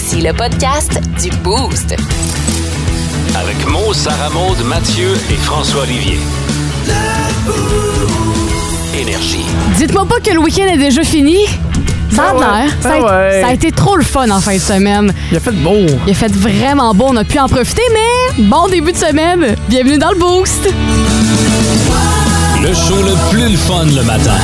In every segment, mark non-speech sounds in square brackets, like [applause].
Voici le podcast du Boost. Avec Mo, Sarah Maud, Mathieu et François Olivier. Énergie. Dites-moi pas que le week-end est déjà fini. Ça a Ah ouais. l'air. Ça, a- Ah ouais. ça a été trop le fun en fin de semaine. Il a fait beau. Il a fait vraiment beau, on a pu en profiter, mais bon début de semaine. Bienvenue dans le Boost. Le show le plus le fun le matin.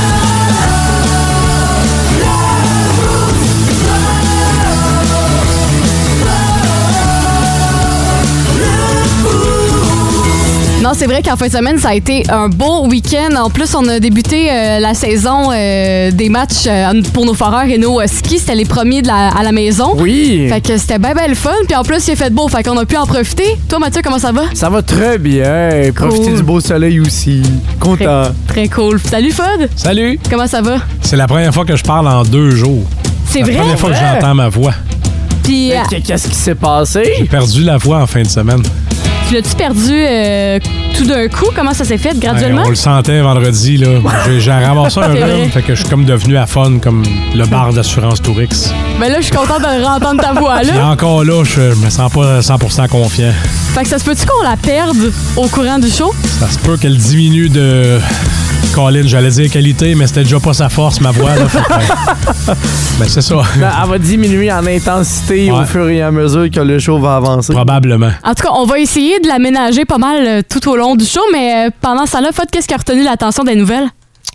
Non, c'est vrai qu'en fin de semaine, ça a été un beau week-end. En plus, on a débuté euh, la saison euh, des matchs euh, pour nos foreurs et nos euh, skis. C'était les premiers de la- à la maison. Oui. Fait que c'était bien, bien le fun. Puis en plus, il a fait beau. Fait qu'on a pu en profiter. Toi, Mathieu, comment ça va? Ça va très bien. Profitez Cool. du beau soleil aussi. Content. Très cool. Salut, Fod. Salut! Comment ça va? C'est la première fois que je parle en deux jours. C'est La vrai? première fois que j'entends ma voix. Puis, Qu'est-ce qui s'est passé? J'ai perdu la voix en fin de semaine. Tu l'as-tu perdu euh, tout d'un coup? Comment ça s'est fait graduellement? Ouais, on le sentait vendredi, là. [laughs] J'ai- ramassé un C'est vrai. rhume, fait que je suis comme devenu à fun comme le bar d'assurance Tourix. Ben là, je suis contente de entendre ta voix, Puis là. encore là, je me sens pas 100% confiant. Fait que ça se peut-tu qu'on la perde au courant du show? Ça se peut qu'elle diminue de... Colin, j'allais dire qualité, mais c'était déjà pas sa force, ma voix. Là, [laughs] ben, c'est ça. Ben, elle va diminuer en intensité au fur et à mesure que le show va avancer. Probablement. En tout cas, on va essayer de l'aménager pas mal euh, tout au long du show, mais euh, pendant ça là, Fod, qu'est-ce qui a retenu l'attention des nouvelles?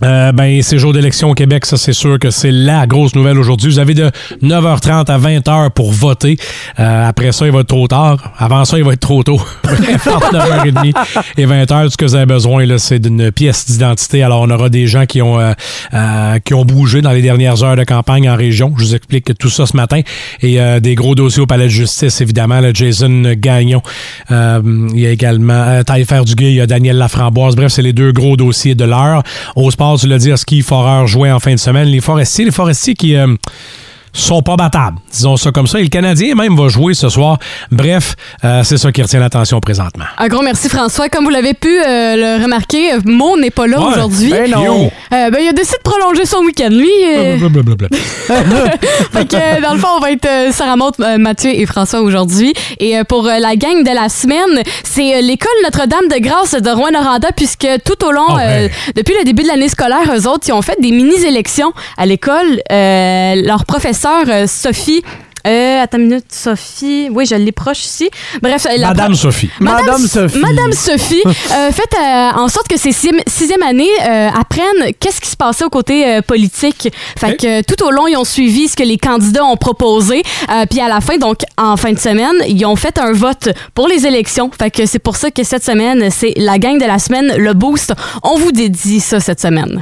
Euh, ben, c'est jour d'élection au Québec, ça c'est sûr que c'est la grosse nouvelle aujourd'hui. Vous avez de 9h30 à 20h pour voter. Euh, après ça, il va être trop tard. Avant ça, il va être trop tôt. [laughs] Entre 9h30 et 20h, tout ce que vous avez besoin, là, c'est d'une pièce d'identité. Alors, on aura des gens qui ont, euh, euh, qui ont bougé dans les dernières heures de campagne en région. Je vous explique tout ça ce matin. Et euh, des gros dossiers au palais de justice, évidemment. Jason Gagnon. Euh, il y a également euh, Taillefer Duguay, il y a Daniel Laframboise. Bref, c'est les deux gros dossiers de l'heure. Au sport, tu l'as dit, ski, foreur joué en fin de semaine. Les forestiers, les forestiers qui... euh, sont pas battables, disons ça comme ça. Et le Canadien même va jouer ce soir. Bref, euh, c'est ça qui retient l'attention présentement. Un gros merci François. Comme vous l'avez pu euh, le remarquer, Mo n'est pas là Ouais. aujourd'hui. Ben non. Euh, ben, il a décidé de prolonger son week-end. Lui, euh, Blablabla. [laughs] fait que, euh, dans le fond, on va être euh, Sarah Maud, euh, Mathieu et François aujourd'hui. Et euh, pour euh, la gang de la semaine, c'est euh, l'école Notre-Dame de Grâce de Rouen-Noranda, puisque tout au long, Ah euh, depuis le début de l'année scolaire, eux autres, ils ont fait des mini-élections à l'école. Euh, leur professeur, euh, Sophie... Euh, attends une minute, Sophie. Oui, je l'ai proche ici. Bref, euh, la Madame Sophie. Madame Sophie. Madame [laughs] Sophie euh, fait euh, en sorte que ces sixième, sixième année euh, apprennent qu'est-ce qui se passait au côté politique. Fait Ok. que tout au long, ils ont suivi ce que les candidats ont proposé. Puis à la fin, donc en fin de semaine, ils ont fait un vote pour les élections. Fait que c'est pour ça que cette semaine, c'est la gang de la semaine, le boost. On vous dédie ça cette semaine.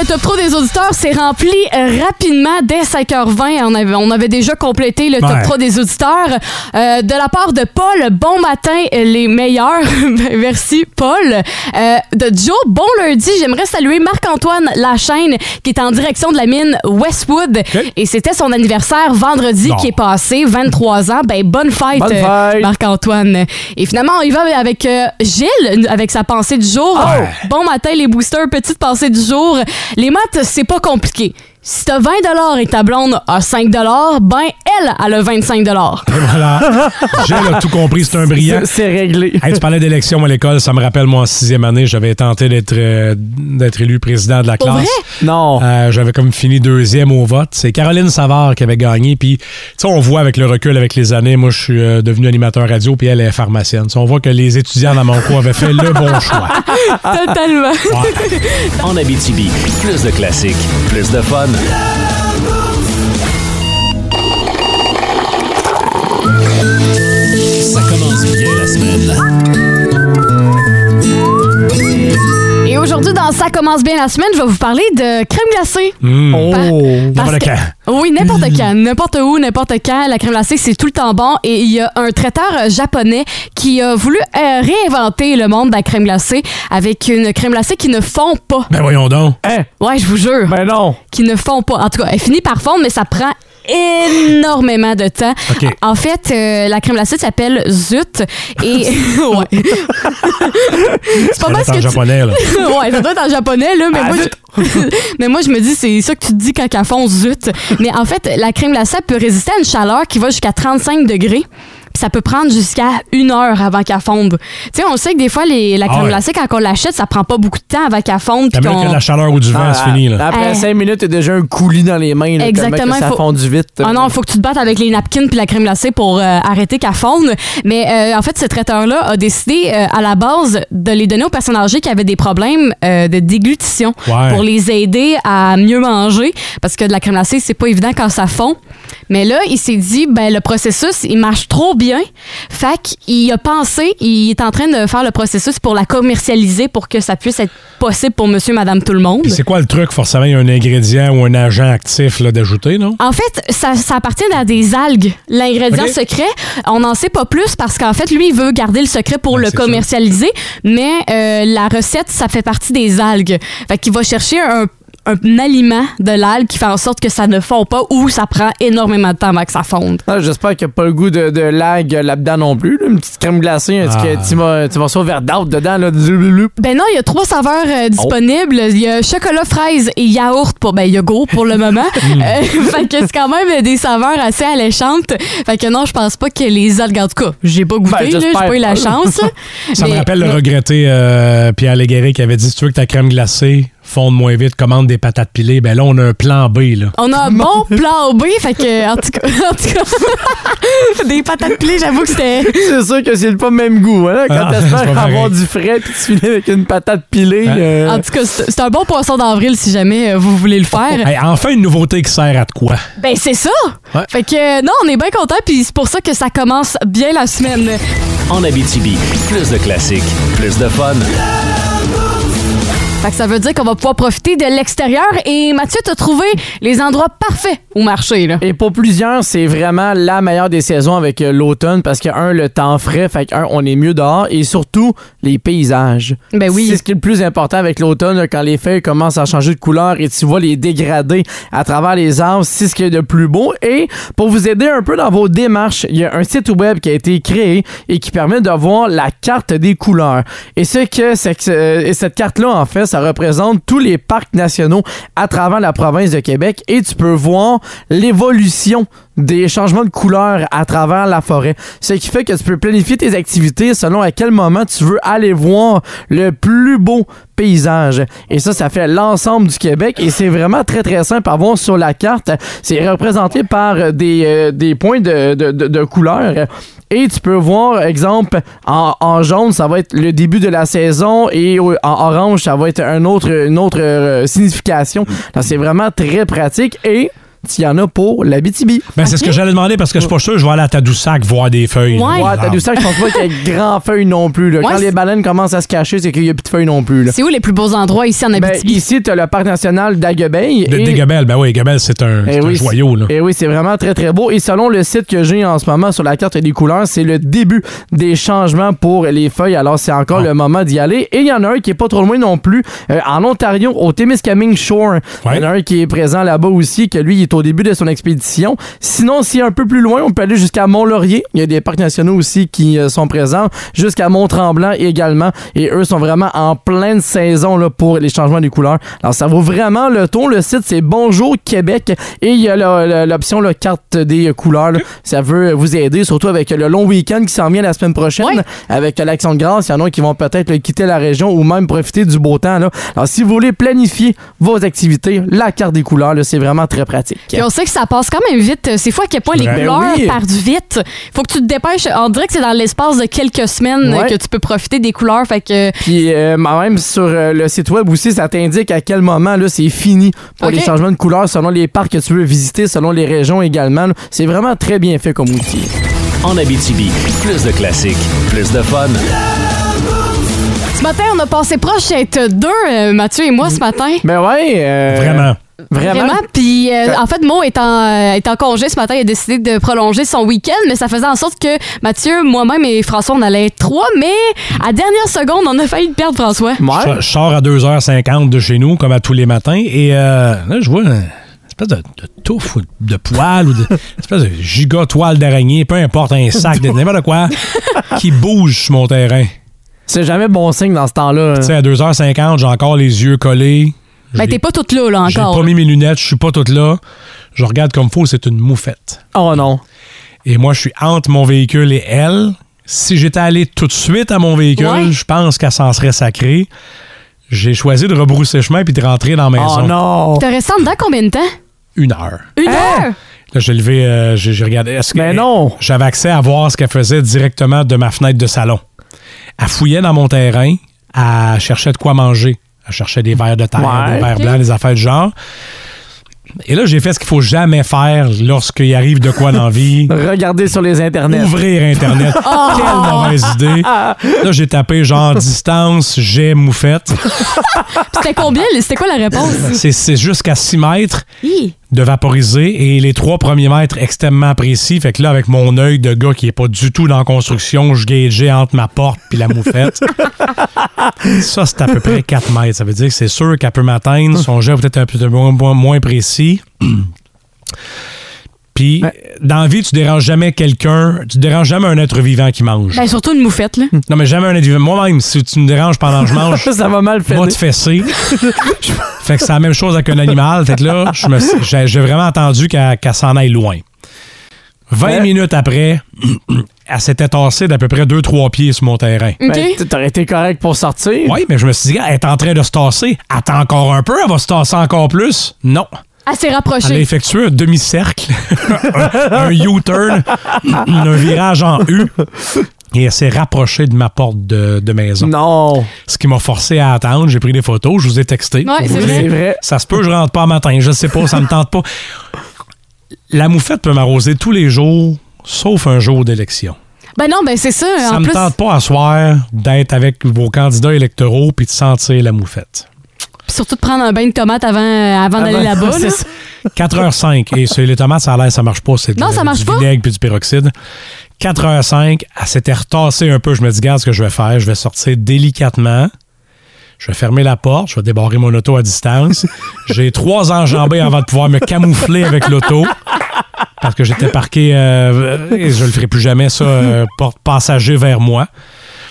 Le top 3 des auditeurs s'est rempli euh, rapidement dès 5h20. On avait, on avait déjà complété le top Ouais. 3 des auditeurs. Euh, de la part de Paul, bon matin, les meilleurs. [laughs] Merci, Paul. Euh, de Joe, bon lundi. J'aimerais saluer Marc-Antoine Lachaine, qui est en direction de la mine Westwood. Et c'était son anniversaire vendredi qui est passé, 23 ans. Ben, bonne fête, Bonne fête. Marc-Antoine. Et finalement, on y va avec euh, Gilles, avec sa pensée du jour. Ouais. Bon matin, les boosters. Petite pensée du jour. Les maths, c'est pas compliqué. Si t'as 20 et ta blonde a 5 ben, elle, elle a 25 Et voilà. J'ai tout compris, c'est un brillant. C'est- réglé. Hey, tu parlais d'élection à l'école, ça me rappelle, moi, en sixième année, j'avais tenté d'être euh, d'être élu président de la Pour classe. vrai? Non. Euh, j'avais comme fini deuxième au vote. C'est Caroline Savard qui avait gagné. Puis, tu sais, on voit avec le recul, avec les années, moi, je suis euh, devenu animateur radio, puis elle est pharmacienne. Tu sais, on voit que les étudiants dans mon cours avaient fait le bon [laughs] choix. Totalement. Ouais. [laughs] En Abitibi, plus de classiques, plus de fun. Ça commence bien la semaine. Et aujourd'hui, dans Ça commence bien la semaine, je vais vous parler de crème glacée. Mmh. Oh. N'importe quand. Oui, n'importe quand, n'importe où, n'importe quand. La crème glacée, c'est tout le temps bon. Et il y a un traiteur euh, japonais qui a voulu euh, réinventer le monde de la crème glacée avec une crème glacée qui ne fond pas. Ben voyons donc. Hein? Ouais, je vous jure. Ben non. Qui ne fond pas. En tout cas, elle finit par fondre, mais ça prend énormément de temps. En fait, euh, la crème glacée s'appelle Zut. Et. [laughs] ouais. c'est pas Ça mal doit ce être en que tu- japonais, là. [laughs] ouais, ça doit être en japonais, là, mais, Ah, moi, zut! je... [laughs] mais moi, je me dis, c'est ça que tu te dis quand elle fond zut. Mais en fait, la crème glacée peut résister à une chaleur qui va jusqu'à 35 degrés. Puis ça peut prendre jusqu'à une heure avant qu'elle fonde. Tu sais, on sait que des fois, les, la Ah crème ouais. glacée, quand on l'achète, ça prend pas beaucoup de temps avant qu'elle fonde. Puis qu'on- que la chaleur ou du vent, Ah, c'est fini, là. Après Hey. 5 minutes, t'as déjà un coulis dans les mains. Là, Exactement, que ça il faut- fondu vite. Ah non, il faut que tu te battes avec les napkins puis la crème glacée pour euh, arrêter qu'elle fonde. Mais euh, en fait, ce traiteur-là a décidé euh, à la base de les donner aux personnes âgées qui avaient des problèmes euh, de déglutition Ouais. pour les aider à mieux manger parce que de la crème glacée, c'est pas évident quand ça fond. Mais là, il s'est dit, ben le processus, il marche trop bien. Fait qu'il a pensé, il est en train de faire le processus pour la commercialiser pour que ça puisse être possible pour monsieur, madame, tout le monde. Puis c'est quoi le truc? Forcément, il y a un ingrédient ou un agent actif là, d'ajouter, non? En fait, ça, ça appartient à des algues. L'ingrédient secret, on n'en sait pas plus parce qu'en fait, lui, il veut garder le secret pour Ouais, le ça. commercialiser, mais euh, la recette, ça fait partie des algues. Fait qu'il va chercher un un aliment de l'algue qui fait en sorte que ça ne fond pas ou ça prend énormément de temps avant que ça fonde. Ah, J'espère qu'il n'y a pas le goût de, de lag là-dedans non plus. là. Une petite crème glacée, un petit Ah. petit morceau vert d'arbre dedans. Là. Ben non, il y a trois saveurs euh, disponibles. Il y a chocolat, fraise et yaourt pour ben yogourt pour le moment. [laughs] Euh, fait que c'est quand même des saveurs assez alléchantes. Fait que non, je pense pas que les algues en tout cas, j'ai pas goûté Ben, là, j'ai pas eu la chance. Ça me Mais- rappelle le regretté euh, Pierre Légaré qui avait dit si tu veux que ta crème glacée fonde moins vite, commande des patates pilées. Ben là, on a un plan B. Là. On a un bon plan B, fait que, en tout cas, [laughs] en tout cas, [laughs] des patates pilées, j'avoue que c'était. C'est sûr que c'est pas le même goût. Hein? Quand Ah, t'espères [laughs] avoir du frais puis tu finis avec une patate pilée. Hein? euh, En tout cas, c'est un bon poisson d'avril si jamais euh, vous voulez le faire. Hey, enfin, une nouveauté qui sert à de quoi? Ben, c'est ça! Ouais. Fait que, non, on est bien content, puis c'est pour ça que ça commence bien la semaine. En Abitibi, plus de classiques, plus de fun. Fait que ça veut dire qu'on va pouvoir profiter de l'extérieur. Et Mathieu, t'as trouvé les endroits parfaits au marché, là. Et pour plusieurs, c'est vraiment la meilleure des saisons avec euh, l'automne parce que, un, le temps frais, fait que, un, on est mieux dehors et surtout, les paysages. Ben oui. C'est ce qui est le plus important avec l'automne, quand les feuilles commencent à changer de couleur et tu vois les dégrader à travers les arbres, c'est ce qui est de plus beau. Et pour vous aider un peu dans vos démarches, il y a un site web qui a été créé et qui permet de voir la carte des couleurs. Et ce que, que euh, et cette carte-là, en fait, ça représente tous les parcs nationaux à travers la province de Québec et tu peux voir l'évolution des changements de couleur à travers la forêt. Ce qui fait que tu peux planifier tes activités selon à quel moment tu veux aller voir le plus beau paysage. Et ça, ça fait l'ensemble du Québec et c'est vraiment très très simple à voir sur la carte. C'est représenté par des, euh, des points de, de, de, de couleur. Et tu peux voir, exemple, en, en jaune, ça va être le début de la saison et au- en orange, ça va être un autre, une autre euh, signification. Donc, C'est vraiment très pratique et il y en a pour l'Abitibi. Ben, c'est ce que j'allais demander parce que je suis pas sûr que je vais aller à Tadoussac voir des feuilles. Ouais. Ouais, t'as du sac, je pense pas qu'il y ait grand feuilles non plus. là. Ouais, Quand les baleines commencent à se cacher, c'est qu'il y a plus de feuilles non plus. là. C'est où les plus beaux endroits ici en Ben, Abitibi? ici, t'as le parc national d'Aguebeille. De, et- ben oui, Gabelle, c'est un, Eh un joyau. Là. Et oui, c'est vraiment très très beau. Et selon le site que j'ai en ce moment sur la carte des couleurs, c'est le début des changements pour les feuilles. Alors c'est encore Ah. le moment d'y aller. Et il y en a un qui est pas trop loin non plus, euh, en Ontario, au Témiscamingue Shore. Il y en a un qui est présent là-bas aussi, que lui, il est au début de son expédition. Sinon, si un peu plus loin, on peut aller jusqu'à Mont-Laurier. Il y a des parcs nationaux aussi qui euh, sont présents, jusqu'à Mont-Tremblant également. Et eux sont vraiment en pleine saison là, pour les changements des couleurs. Alors ça vaut vraiment le tour. Le site, c'est Bonjour Québec. Et il y a l'option la carte des couleurs. là. Ça veut vous aider, surtout avec le long week-end qui s'en vient la semaine prochaine. Avec l'action de grâce, il y en a qui vont peut-être quitter la région ou même profiter du beau temps. Là. Alors si vous voulez planifier vos activités, la carte des couleurs, c'est vraiment très pratique. Puis on sait que ça passe quand même vite. C'est fou à quel point les Ben couleurs oui. partent vite. Faut que tu te dépêches. On dirait que c'est dans l'espace de quelques semaines Ouais. que tu peux profiter des couleurs. Fait que Puis euh, même sur euh, le site web aussi, ça t'indique à quel moment là c'est fini pour les changements de couleurs selon les parcs que tu veux visiter, selon les régions également. C'est vraiment très bien fait comme outil. En Abitibi, plus de classiques, plus de fun. ce matin, on a passé proche d'être deux, euh, Mathieu et moi, ce matin. Ben ouais. euh, Vraiment. Vraiment? Vraiment? Puis, euh, en fait, Mo est en, euh, est en congé ce matin. Il a décidé de prolonger son week-end, mais ça faisait en sorte que Mathieu, moi-même et François, on allait être trois. Mais à dernière seconde, on a failli perdre François. Je, Ouais. je sors à 2h50 de chez nous, comme à tous les matins, et euh, là, je vois. C'est espèce de, de touffe ou de poil ou de une espèce de giga toile d'araignée, peu importe, un sac, de n'importe quoi, [laughs] qui bouge sur mon terrain. C'est jamais bon signe dans ce temps-là. Tu sais, à 2h50, j'ai encore les yeux collés. Ben, J'ai- t'es pas toute là, là, J'ai encore. pas mis mes lunettes, je suis pas toute là. Je regarde comme faut, c'est une moufette. Oh non. Et moi, je suis entre mon véhicule et elle. Si j'étais allé tout de suite à mon véhicule, Ouais. je pense qu'elle s'en serait sacrée. J'ai choisi de rebrousser chemin puis de rentrer dans la maison. Oh non. T'es resté en dedans combien de temps? Une heure. Une Hein? heure? Là, j'ai levé, euh, j'ai j'ai regardé. Est-ce que Mais non. J'avais accès à voir ce qu'elle faisait directement de ma fenêtre de salon? Elle fouillait dans mon terrain, elle cherchait de quoi manger. Elle cherchait des verres de terre, Ouais. des verres blancs, des affaires du genre. Et là, j'ai fait ce qu'il faut jamais faire lorsqu'il arrive de quoi dans la vie. [laughs] Regardez sur les internets. Ouvrir Internet. [laughs] Oh! Quelle mauvaise idée. [laughs] Là, j'ai tapé genre distance, j'ai moufette. C'était combien? C'était quoi la réponse? C'est c'est jusqu'à 6 mètres Hi. De vaporiser et les trois premiers mètres extrêmement précis. Fait que là, avec mon œil de gars qui est pas du tout dans la construction, je gageais entre ma porte puis la moufette. [laughs] ça, c'est à peu près 4 mètres. Ça veut dire que c'est sûr qu'elle peut m'atteindre. Son jet peut-être un peu moins précis. Puis, dans la vie, tu déranges jamais quelqu'un, tu déranges jamais un être vivant qui mange. Ben, surtout une moufette, là. Non, mais jamais un être vivant. Moi-même, si tu me déranges pendant que je mange, [laughs] Ça va mal faire. moi te fesser. [laughs] fait que c'est la même chose avec un animal. Fait que là, je me suis- j'ai j'ai vraiment attendu qu'elle qu'elle s'en aille loin. 20 Ouais. minutes après, [clears throat] elle s'était tassée d'à peu près 2-3 pieds sur mon terrain. OK? Ben, T'aurais été correct pour sortir. Oui, mais je me suis dit, elle est en train de se tasser. Attends encore un peu, elle va se tasser encore plus? Non. Elle s'est Elle a effectué un demi-cercle, un, [laughs] un U-turn, un virage en U. Et elle s'est rapprochée de ma porte de, de maison. Non. Ce qui m'a forcé à attendre. J'ai pris des photos, je vous ai texté. Ouais, c'est vrai. vrai. Ça se peut, je rentre pas matin. Je sais pas, ça me tente pas. La moufette peut m'arroser tous les jours, sauf un jour d'élection. Ben non, ben c'est ça. Ça en me plus, tente pas à soir d'être avec vos candidats électoraux puis de sentir la moufette. Puis surtout de prendre un bain de tomates avant, avant d'aller là-bas. c'est [laughs] là. ça. 4h05, et les tomates, ça a l'air, ça marche pas. C'est de- Non, ça marche du pas. vinaigre puis du peroxyde. 4h05, elle s'était retassée un peu. Je me dis, regarde ce que je vais faire. Je vais sortir délicatement. Je vais fermer la porte. Je vais débarrer mon auto à distance. [laughs] J'ai trois enjambées avant de pouvoir me camoufler avec l'auto. Parce que j'étais parqué, euh, et je le ferai plus jamais, ça, euh, porte passager vers moi.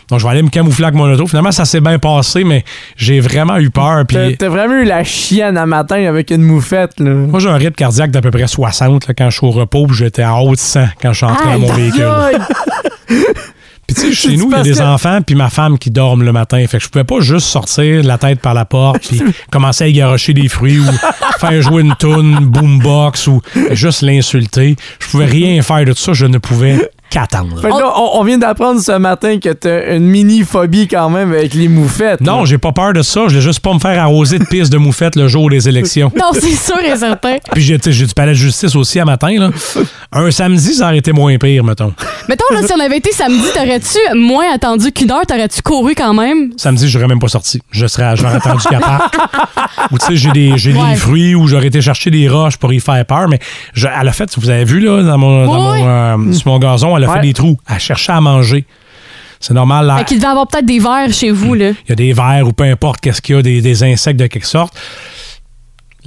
Donc, je vais aller me camoufler avec mon auto. Finalement, ça s'est bien passé, mais j'ai vraiment eu peur. Puis, T'as vraiment eu la chienne à matin avec une moufette, là. moi, j'ai un rythme cardiaque d'à peu près 60 là, quand je suis au repos, puis j'étais à haut de 100 quand je suis entré dans mon véhicule. [laughs] Puis tu sais, chez nous, il y a des que- enfants puis ma femme qui dorment le matin. Fait que je pouvais pas juste sortir la tête par la porte puis [laughs] commencer à garocher des fruits ou faire jouer une toune, boombox ou juste l'insulter. Je pouvais rien faire de tout ça. Je ne pouvais qu'attendre. Fait que là, on, on vient d'apprendre ce matin que t'as une mini-phobie quand même avec les moufettes. Non, j'ai pas peur de ça. Je voulais juste pas me faire arroser de pisse de moufette le jour des élections. Non, c'est sûr et certain. [laughs] Puis j'ai tu sais, j'ai du palais de justice aussi à matin. Là. Un samedi, ça aurait été moins pire, mettons. Mettons, là, si on avait été samedi, t'aurais-tu moins attendu qu'une heure? T'aurais-tu couru quand même? Samedi, j'aurais même pas sorti. Je serais, j'aurais attendu qu'à part. [laughs] Ou tu sais, j'ai des, j'ai Ouais. des fruits ou j'aurais été chercher des roches pour y faire peur. Mais je- elle a fait, vous avez vu là, dans mon, dans mon, euh, sur mon gazon, elle a Ouais. fait des trous. Elle cherchait à manger. C'est normal. Là, Fait qu'il devait avoir peut-être des verres chez vous, là. il y a des vers ou peu importe qu'est-ce qu'il y a, des, des insectes de quelque sorte.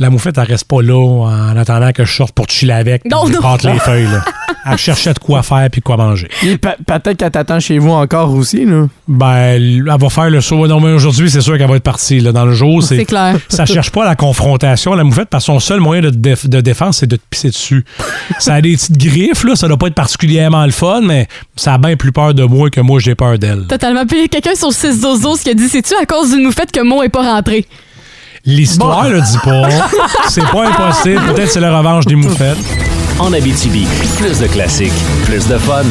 La moufette, elle reste pas là en attendant que je sorte pour chiller avec. Non, non. les [laughs] feuilles. Là. Elle cherchait de quoi faire puis quoi manger. Peut-être qu'elle t'attend chez vous encore aussi, là. Ben, elle va faire le saut. Non, mais aujourd'hui, c'est sûr qu'elle va être partie. Là. Dans le jour, C'est clair. [laughs] ça cherche pas la confrontation, la moufette, parce que son seul moyen de, déf- de défense, c'est de te pisser dessus. [laughs] ça a des petites griffes, là, ça doit pas être particulièrement le fun, mais ça a bien plus peur de moi que moi, j'ai peur d'elle. Totalement. Puis quelqu'un sur 6 12 qui a dit C'est-tu à cause d'une moufette que Mo est pas rentré? L'histoire le dit pas. [laughs] c'est pas impossible. Peut-être c'est la revanche des moufettes. En Abitibi, plus de classiques, plus de fun.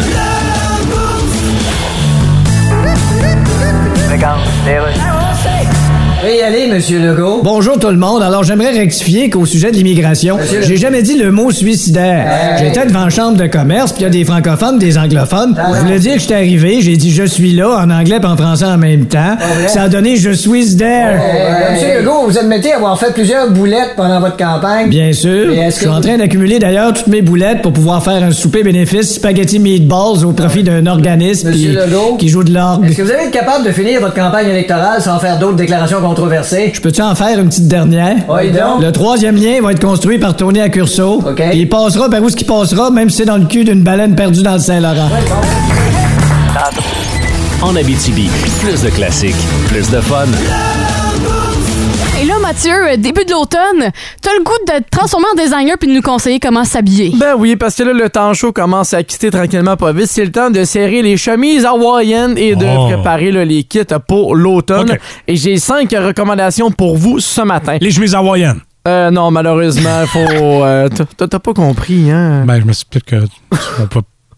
Oui, allez, Monsieur Legault. Bonjour tout le monde. Alors, j'aimerais rectifier qu'au sujet de l'immigration, Monsieur le- j'ai jamais dit le mot suicidaire. Hey. J'étais devant la chambre de commerce, puis il y a des francophones, des anglophones. Je voulais dire que j'étais arrivé, j'ai dit je suis là en anglais et en français en même temps. vrai? Ça a donné je suis there. Euh, Monsieur Legault, vous admettez avoir fait plusieurs boulettes pendant votre campagne. Bien sûr. Je que suis en train d'accumuler d'ailleurs toutes mes boulettes pour pouvoir faire un souper bénéfice spaghetti meatballs au profit d'un organisme Monsieur qui- Legault? qui joue de l'orgue. Est-ce que vous allez être capable de finir votre campagne électorale sans faire d'autres déclarations controversé. Je peux-tu en faire une petite dernière? Oui, donc. Le troisième lien va être construit par Tony à Curso. OK. Puis Il passera par où ce qui passera, même si c'est dans le cul d'une baleine perdue dans le Saint-Laurent. En Abitibi, plus de classiques, plus de fun. Mathieu, euh, début de l'automne, t'as le goût de te transformer en designer puis de nous conseiller comment s'habiller. Ben oui, parce que là, le temps chaud commence à quitter tranquillement pas vite. C'est le temps de serrer les chemises hawaïennes et de Oh. préparer là, les kits pour l'automne. Et j'ai cinq recommandations pour vous ce matin. Les chemises hawaïennes. Euh, non, malheureusement, faut. euh, t'as- pas compris, hein? Ben, je me suis dit que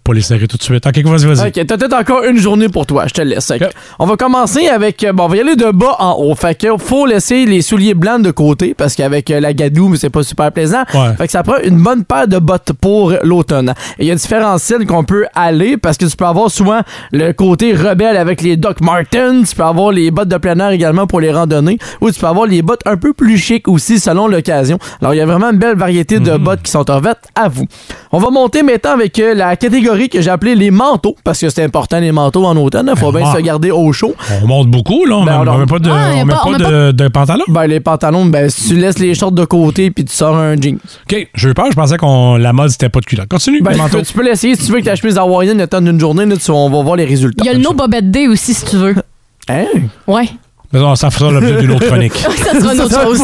pas, les serrer tout de suite. Ok, vas-y, vas-y. Ok, t'as peut-être encore une journée pour toi, je te laisse. On va commencer avec, euh, bon, on va y aller de bas en haut. Fait que faut laisser les souliers blancs de côté parce qu'avec euh, la gadoue, c'est pas super plaisant. Ouais. Fait que ça prend une bonne paire de bottes pour l'automne. Il y a différents styles qu'on peut aller parce que tu peux avoir souvent le côté rebelle avec les Doc Martens, tu peux avoir les bottes de plein air également pour les randonnées ou tu peux avoir les bottes un peu plus chic aussi selon l'occasion. Alors il y a vraiment une belle variété de bottes qui sont offertes à vous. On va monter maintenant avec euh, la catégorie que j'ai appelée les manteaux parce que c'est important les manteaux en automne, il faut Ben, bien moi- se garder au chaud. On monte beaucoup, là. On Ben, met- alors- on met pas de, Ah, on met pas- pas on met de, de pantalon. Ben les pantalons, ben si tu laisses les shorts de côté puis tu sors un jean. OK, j'ai eu peur. Je pensais qu'on la mode, c'était pas de culotte. Continue, Ben, les tu, tu peux l'essayer si tu veux que ta chemise hawaïenne le temps d'une journée, là, tu- on va voir les résultats. Il y a le No Bobette Day aussi, si tu veux. Hein? Ouais. Mais non, ça fera l'objet d'une autre chronique. [laughs] Ça sera une autre chose.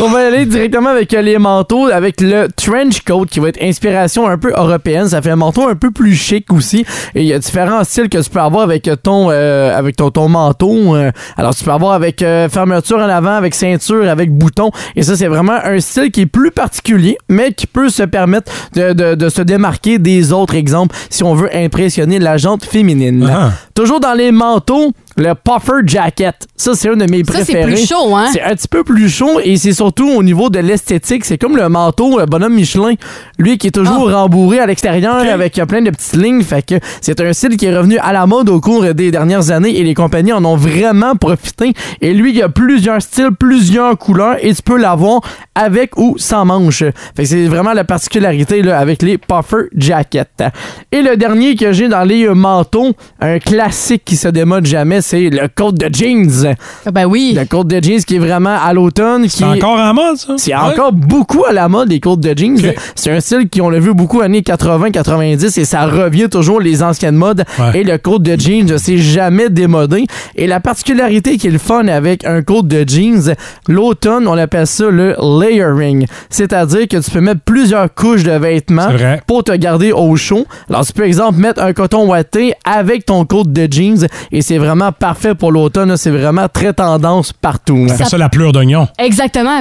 On va aller directement avec euh, les manteaux, avec le trench coat qui va être inspiration un peu européenne. Ça fait un manteau un peu plus chic aussi. Et il y a différents styles que tu peux avoir avec ton, euh, avec ton, ton manteau. Euh, alors tu peux avoir avec euh, fermeture en avant, avec ceinture, avec bouton. Et ça, c'est vraiment un style qui est plus particulier, mais qui peut se permettre de, de- de se démarquer des autres exemples si on veut impressionner la jante féminine. Ah. Toujours dans les manteaux, le puffer jacket. Ça, c'est un de mes Ça, c'est préférés. plus chaud, hein? C'est un petit peu plus chaud et c'est surtout au niveau de l'esthétique. C'est comme le manteau le bonhomme Michelin. Lui qui est toujours rembourré à l'extérieur avec euh, plein de petites lignes. Fait que c'est un style qui est revenu à la mode au cours des dernières années et les compagnies en ont vraiment profité. Et lui, il y a plusieurs styles, plusieurs couleurs et tu peux l'avoir avec ou sans manche. Fait que c'est vraiment la particularité là, avec les puffer jackets. Et le dernier que j'ai dans les euh, manteaux, un classique qui se démode jamais, c'est le coat de jeans. Ah Ben oui. Le coat de jeans qui est vraiment à l'automne. C'est encore en mode, ça? c'est Ouais. encore beaucoup à la mode, les côtes de jeans. C'est un style qu'on a vu beaucoup années 80-90 et ça revient toujours les anciennes modes. Ouais. Et le côte de jeans ne s'est jamais démodé. Et la particularité qui est le fun avec un côte de jeans, l'automne, on appelle ça le layering. C'est-à-dire que tu peux mettre plusieurs couches de vêtements pour te garder au chaud. Alors, tu peux, exemple, mettre un coton ouaté avec ton côte de jeans et c'est vraiment parfait pour l'automne. C'est vraiment très tendance partout. On appelle ça la pleure d'oignon. Exactement.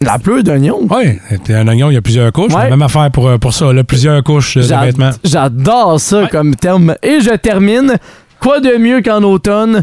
La pleure d'oignon? Oui, un oignon, il y a plusieurs couches. Ouais. Même affaire pour, euh, pour ça, là, plusieurs couches euh, de vêtements. J'adore ça comme terme. Et je termine. Quoi de mieux qu'en automne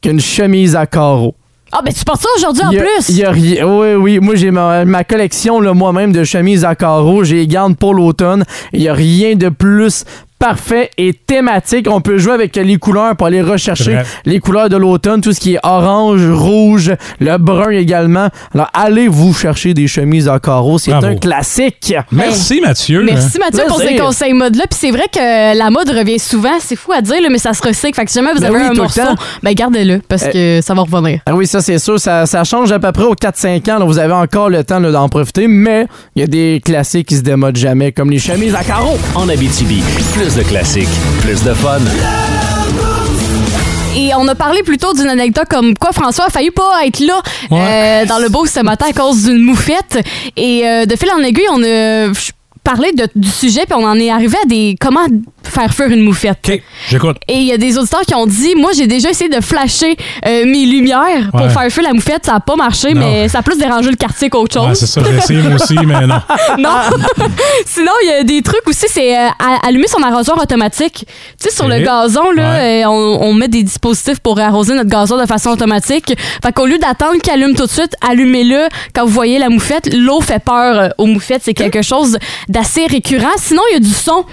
qu'une chemise à carreaux? Ah, ben tu portes ça aujourd'hui en Il y a- plus? il y a rien. Oui, oui. Moi, j'ai ma, ma collection moi-même de chemises à carreaux. J'ai les garde pour l'automne. Il n'y a rien de plus parfait et thématique. On peut jouer avec les couleurs pour aller rechercher les couleurs de l'automne, tout ce qui est orange, rouge, le brun également. Alors, allez vous chercher des chemises à carreaux. C'est un classique. Merci, Mathieu. Merci Mathieu pour ces conseils mode-là. Puis c'est vrai que la mode revient souvent. C'est fou à dire, là, mais ça se recycle. Fait que si jamais vous Ben avez oui, un morceau, ben gardez-le parce que ça va revenir. Ah oui, ça c'est sûr, ça, ça change à peu près aux 4-5 ans. là. vous avez encore le temps d'en profiter, mais il y a des classiques qui se démodent jamais, comme les chemises à carreaux. En Abitibi, plus de classiques, plus de fun. Et on a parlé plutôt d'une anecdote comme quoi François a failli pas être là Ouais. euh, dans le beau ce matin à cause d'une moufette. Et euh, de fil en aiguille, on a parlé de- du sujet puis on en est arrivé à des comment faire fuir une moufette. OK, j'écoute. Et il y a des auditeurs qui ont dit Moi, j'ai déjà essayé de flasher euh, mes lumières pour Ouais. faire fuir la moufette. Ça n'a pas marché, Non. mais ça a plus dérangé le quartier qu'autre Ouais, chose. c'est ça, j'ai essayé moi aussi, mais non. [laughs] non. [laughs] Sinon, il y a des trucs aussi, c'est euh, à- allumer son arrosoir automatique. Tu sais, sur Ok. le gazon, là, Ouais. euh, on, on met des dispositifs pour arroser notre gazon de façon automatique. Fait qu'au lieu d'attendre qu'il allume tout de suite, allumez-le quand vous voyez la moufette. L'eau fait peur euh, aux moufettes. C'est quelque chose d'assez récurrent. Sinon, il y a du son.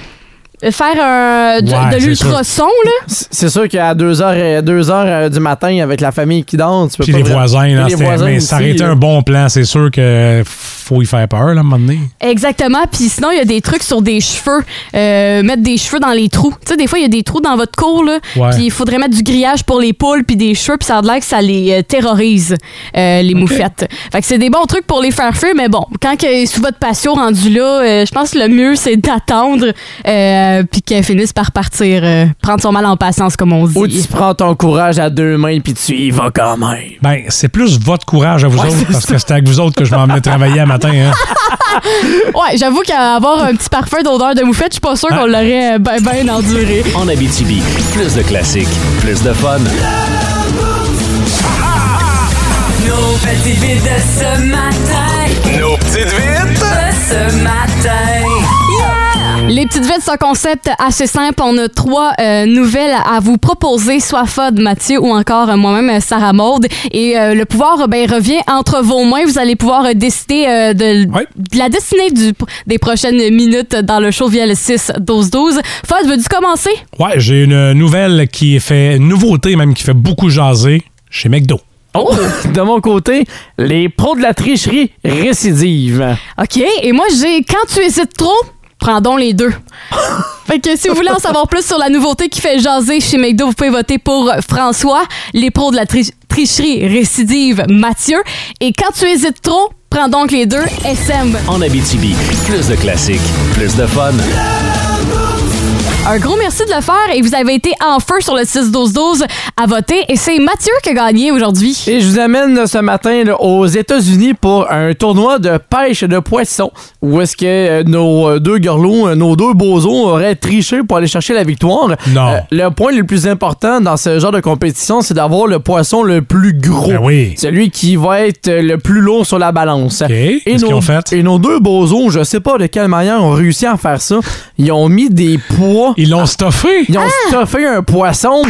Faire un, de, Ouais, de c'est l'ultrason, là? C'est sûr qu'à 2h, deux heures euh, du matin, avec la famille qui danse, tu peux Puis pas les vraiment- voisins, là, Puis les voisins mais ça aurait été un bon plan. C'est sûr que faut y faire peur, là, à un moment donné. Exactement. Puis sinon, il y a des trucs sur des cheveux. Euh, mettre des cheveux dans les trous. Tu sais, des fois, il y a des trous dans votre cour, là. Ouais. Puis il faudrait mettre du grillage pour les poules puis des cheveux. Puis ça a l'air que ça les euh, terrorise, euh, les moufettes. Fait que c'est des bons trucs pour les faire fuir. Mais bon, quand que sous votre patio rendu là, euh, je pense que le mieux, c'est d'attendre euh, puis qu'elle finisse par partir. euh, prendre son mal en patience, comme on dit. Ou tu prends ton courage à deux mains puis tu y vas quand même. Ben, c'est plus votre courage à vous Ouais, autres, parce ça. que c'était avec vous autres que je m'en venais travailler un matin. Hein. [laughs] Ouais, j'avoue qu'avoir un petit parfum d'odeur de moufette, je suis pas sûre Ah. qu'on l'aurait bien ben enduré. En Abitibi, plus de classiques, plus de fun. Nos petites vites de ce matin. Nos petites vites! De ce matin. Les petites vites, c'est un concept assez simple. On a trois euh, nouvelles à vous proposer, soit Fod, Mathieu ou encore euh, moi-même, euh, Sarah Maude. Et euh, le pouvoir ben, revient entre vos mains. Vous allez pouvoir euh, décider euh, de, la destinée du, des prochaines minutes dans le show via le 6-12-12. Fod, veux-tu commencer? Ouais, j'ai une nouvelle qui fait, une nouveauté même, qui fait beaucoup jaser chez McDo. Oh! [laughs] De mon côté, les pros de la tricherie récidive. OK. Et moi, j'ai Quand tu hésites trop, prends donc les deux. [laughs] fait que si vous voulez en savoir plus sur la nouveauté qui fait jaser chez McDo, vous pouvez voter pour François, les pros de la tri- tricherie récidive Mathieu. Et quand tu hésites trop, prends donc les deux SM. En Abitibi, plus de classiques, plus de fun. Un gros merci de le faire et vous avez été en feu sur le 6-12-12 à voter et c'est Mathieu qui a gagné aujourd'hui. Et je vous amène ce matin là, aux États-Unis pour un tournoi de pêche de poissons où est-ce que euh, nos euh, deux garlots, euh, nos deux bozos auraient triché pour aller chercher la victoire. Non. Euh, le point le plus important dans ce genre de compétition, c'est d'avoir le poisson le plus gros. Ben oui. Celui qui va être le plus lourd sur la balance. OK. Et nos, fait? et nos deux bozos, je sais pas de quelle manière ont réussi à faire ça. Ils ont mis des poids. Ils l'ont stuffé. Ils ont stuffé un poisson.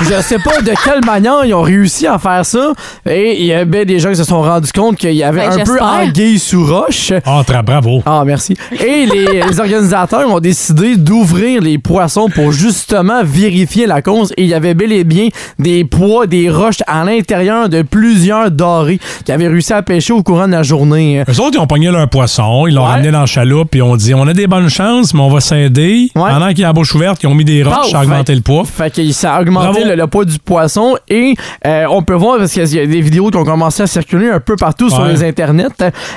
Je sais pas de quelle manière ils ont réussi à faire ça. Et il y a bien des gens qui se sont rendus compte qu'il y avait Ben, un peu anguille sous roche. Ah, très bravo. Ah, merci. Et les, [laughs] les organisateurs ont décidé d'ouvrir les poissons pour justement vérifier la cause. Et il y avait bel et bien des poids, des roches à l'intérieur de plusieurs dorés qui avaient réussi à pêcher au courant de la journée. Eux autres, ils ont pogné leur poisson, ils l'ont Ouais. ramené dans la chaloupe, puis ils ont dit on a des bonnes chances, mais on va s'aider. Ouais. Pendant qu'il y a la bouche ouverte, ils ont mis des roches, ça a augmenté le poids. Fait que ça a augmenté Bravo. Le, le poids du poisson et euh, on peut voir parce qu'il y a des vidéos qui ont commencé à circuler un peu partout sur les internets.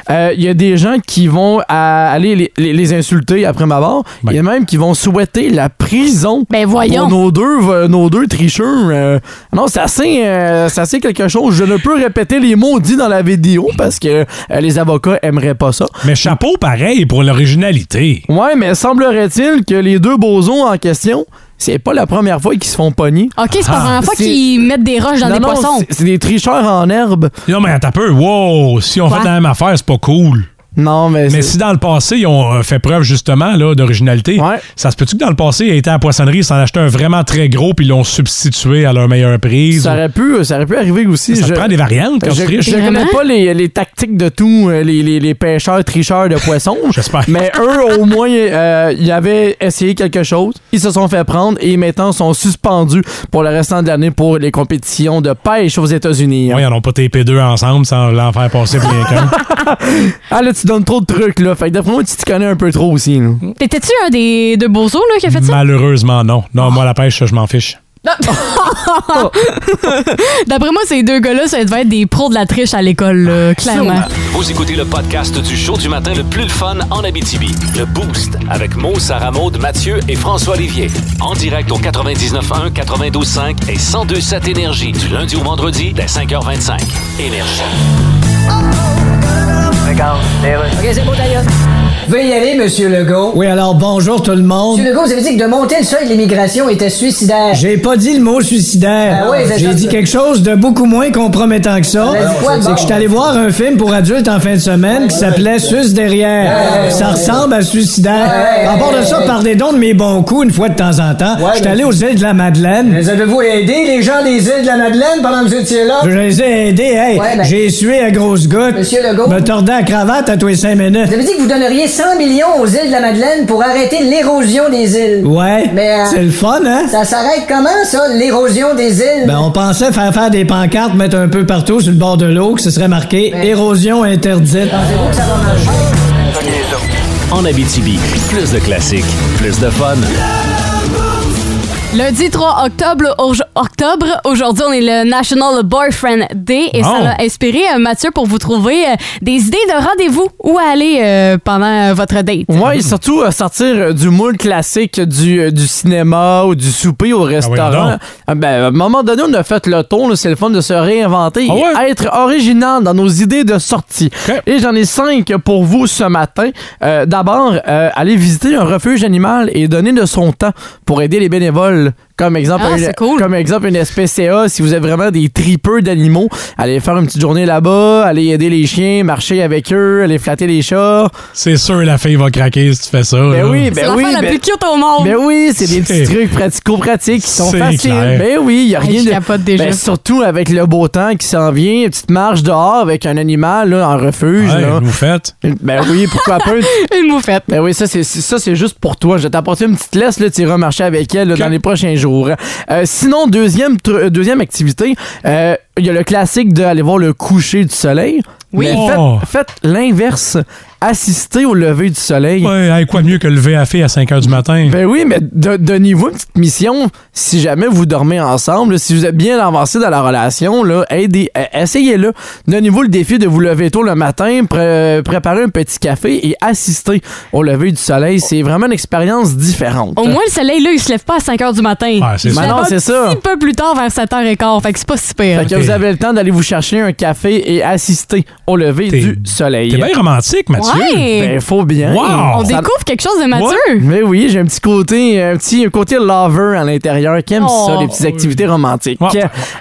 Euh, Il y a des gens qui vont à- aller les, les- les insulter après ma barre. Il Ben. y a même qui vont souhaiter la prison Ben voyons. pour nos deux, euh, nos deux tricheurs. Euh, non, c'est assez, euh, assez quelque chose. Je ne peux répéter les mots dits dans la vidéo parce que euh, les avocats aimeraient pas ça. Mais chapeau pareil pour l'originalité. Ouais, mais semblerait-il que les deux bozos en question, c'est pas la première fois qu'ils se font pogner. OK, c'est pas la Ah, première fois qu'ils mettent des roches dans Non, des non, poissons. c'est- C'est des tricheurs en herbe. Non, mais un peu. Wow, si on Quoi? fait la même affaire, c'est pas cool. Non, mais, Mais si dans le passé, ils ont euh, fait preuve justement là, d'originalité, Ouais. ça se peut-tu que dans le passé, ils étaient à la poissonnerie, ils s'en achetaient un vraiment très gros, puis ils l'ont substitué à leur meilleure prise? ça aurait pu, ça aurait pu arriver aussi. Ça te je, prend des variantes quand je, tu triches? je connais pas les, les tactiques de tout, euh, les, les, les pêcheurs, tricheurs de poissons. [laughs] J'espère. Mais eux, au moins, euh, ils avaient essayé quelque chose. Ils se sont fait prendre et maintenant sont suspendus pour le restant de l'année pour les compétitions de pêche aux États-Unis. hein. Ouais, ils n'ont pas TP deux ensemble sans l'en faire passer pour rien qu'un. [laughs] Là, tu donnes trop de trucs là. Fait que d'après moi, tu t'y connais un peu trop aussi. là. T'étais-tu un des deux bozos là, qui a fait ça? Malheureusement, non. Non, moi, la pêche, je m'en fiche. D'après moi, ces deux gars-là, ça devait être des pros de la triche à l'école, clairement. Vous écoutez le podcast du show du matin le plus le fun en Abitibi. Le Boost avec Mo, Sarah Maud, Mathieu et François Olivier. En direct au 99.1, 92.5 et 102.7 Énergie du lundi au vendredi dès 5h25. Énergie. OK, c'est beau, d'ailleurs. Veuillez y aller, Monsieur Legault. Oui, alors bonjour tout le monde. Monsieur Legault, vous avez dit que de monter le seuil de l'immigration était suicidaire. J'ai pas dit le mot suicidaire. Ah oui, c'est J'ai ça, dit quelque chose de beaucoup moins compromettant que ça. Ah, quoi C'est bon? que je suis allé voir un film pour adultes en fin de semaine qui s'appelait Suce derrière. Ça ressemble à suicidaire. À part de ça, parlez donc de mes bons coups une fois de temps en temps. Je suis allé aux îles de la Madeleine. Mais avez-vous aidé les gens des îles de la Madeleine pendant que vous étiez là? Je les ai aidés. Hey, mais- j'ai sué à grosses gouttes. Monsieur Legault. Me tordant la cravate à tous les cinq minutes. Vous avez dit que vous donneriez 100 millions aux îles de la Madeleine pour arrêter l'érosion des îles. Ouais, Mais, euh, c'est le fun, hein? Ça s'arrête comment, ça, l'érosion des îles? Ben, on pensait faire faire des pancartes, mettre un peu partout sur le bord de l'eau, que ce serait marqué érosion interdite. Pensez-vous que ça va marcher? En Abitibi, plus de classiques, plus de fun. Lundi 3 octobre, au- octobre aujourd'hui, on est le National Boyfriend Day et ça Oh. a inspiré euh, Mathieu pour vous trouver euh, des idées de rendez-vous où aller euh, pendant votre date. Et surtout sortir du moule classique du, du cinéma ou du souper au restaurant. Ah ben, à un moment donné, on a fait le tour, c'est le fun de se réinventer Ah ouais? et être original dans nos idées de sortie. Et j'en ai cinq pour vous ce matin. Euh, D'abord, euh, aller visiter un refuge animal et donner de son temps pour aider les bénévoles. Comme exemple, Ah, un- c'est cool. comme exemple une SPCA, si vous êtes vraiment des tripeux d'animaux, allez faire une petite journée là-bas, aller aider les chiens, marcher avec eux, aller flatter les chats. C'est sûr, la fille va craquer si tu fais ça. Ben là. oui, C'est ben l'affaire oui. la ben- plus cute au monde. ben oui, c'est des petits C'est- trucs pratico-pratiques qui sont C'est faciles. clair. Ben oui, il y a Hey, rien de. déjà. Ben, surtout avec le beau temps qui s'en vient, une petite marche dehors avec un animal là, en refuge. Ouais, là. vous faites. Ben oui, pourquoi pas. [laughs] Une moufette. Ben oui, ça c'est ça c'est juste pour toi. Je vais t'apporter une petite laisse là, tu iras marcher avec elle là, dans les prochains jours. Euh, sinon, deuxième deuxième activité, euh, il y a le classique d'aller voir le coucher du soleil. Oui. Mais Oh. faites, faites l'inverse. Assistez au lever du soleil. Ouais, hey, quoi de mieux que lever à fille à 5 h du matin? Ben oui, mais de- donnez-vous une petite mission si jamais vous dormez ensemble. si vous êtes bien avancé dans la relation, là, aidez, euh, essayez-le. Donnez-vous le défi de vous lever tôt le matin, pré- préparer un petit café et assister au lever du soleil. C'est vraiment une expérience différente. Au moins, le soleil, là, il se lève pas à 5 h du matin. Ouais, c'est il se ça. lève non, un c'est ça. petit peu plus tard, vers 7h15. Fait que c'est pas si pire. Fait que Ok. Vous avez le temps d'aller vous chercher un café et assister au lever du soleil. T'es bien romantique, Mathieu. Ouais. Ben, faut bien. Wow. On découvre quelque chose de Mathieu. Mais oui, j'ai un petit côté, un petit côté lover à l'intérieur qui aime Oh. ça, les petites activités romantiques.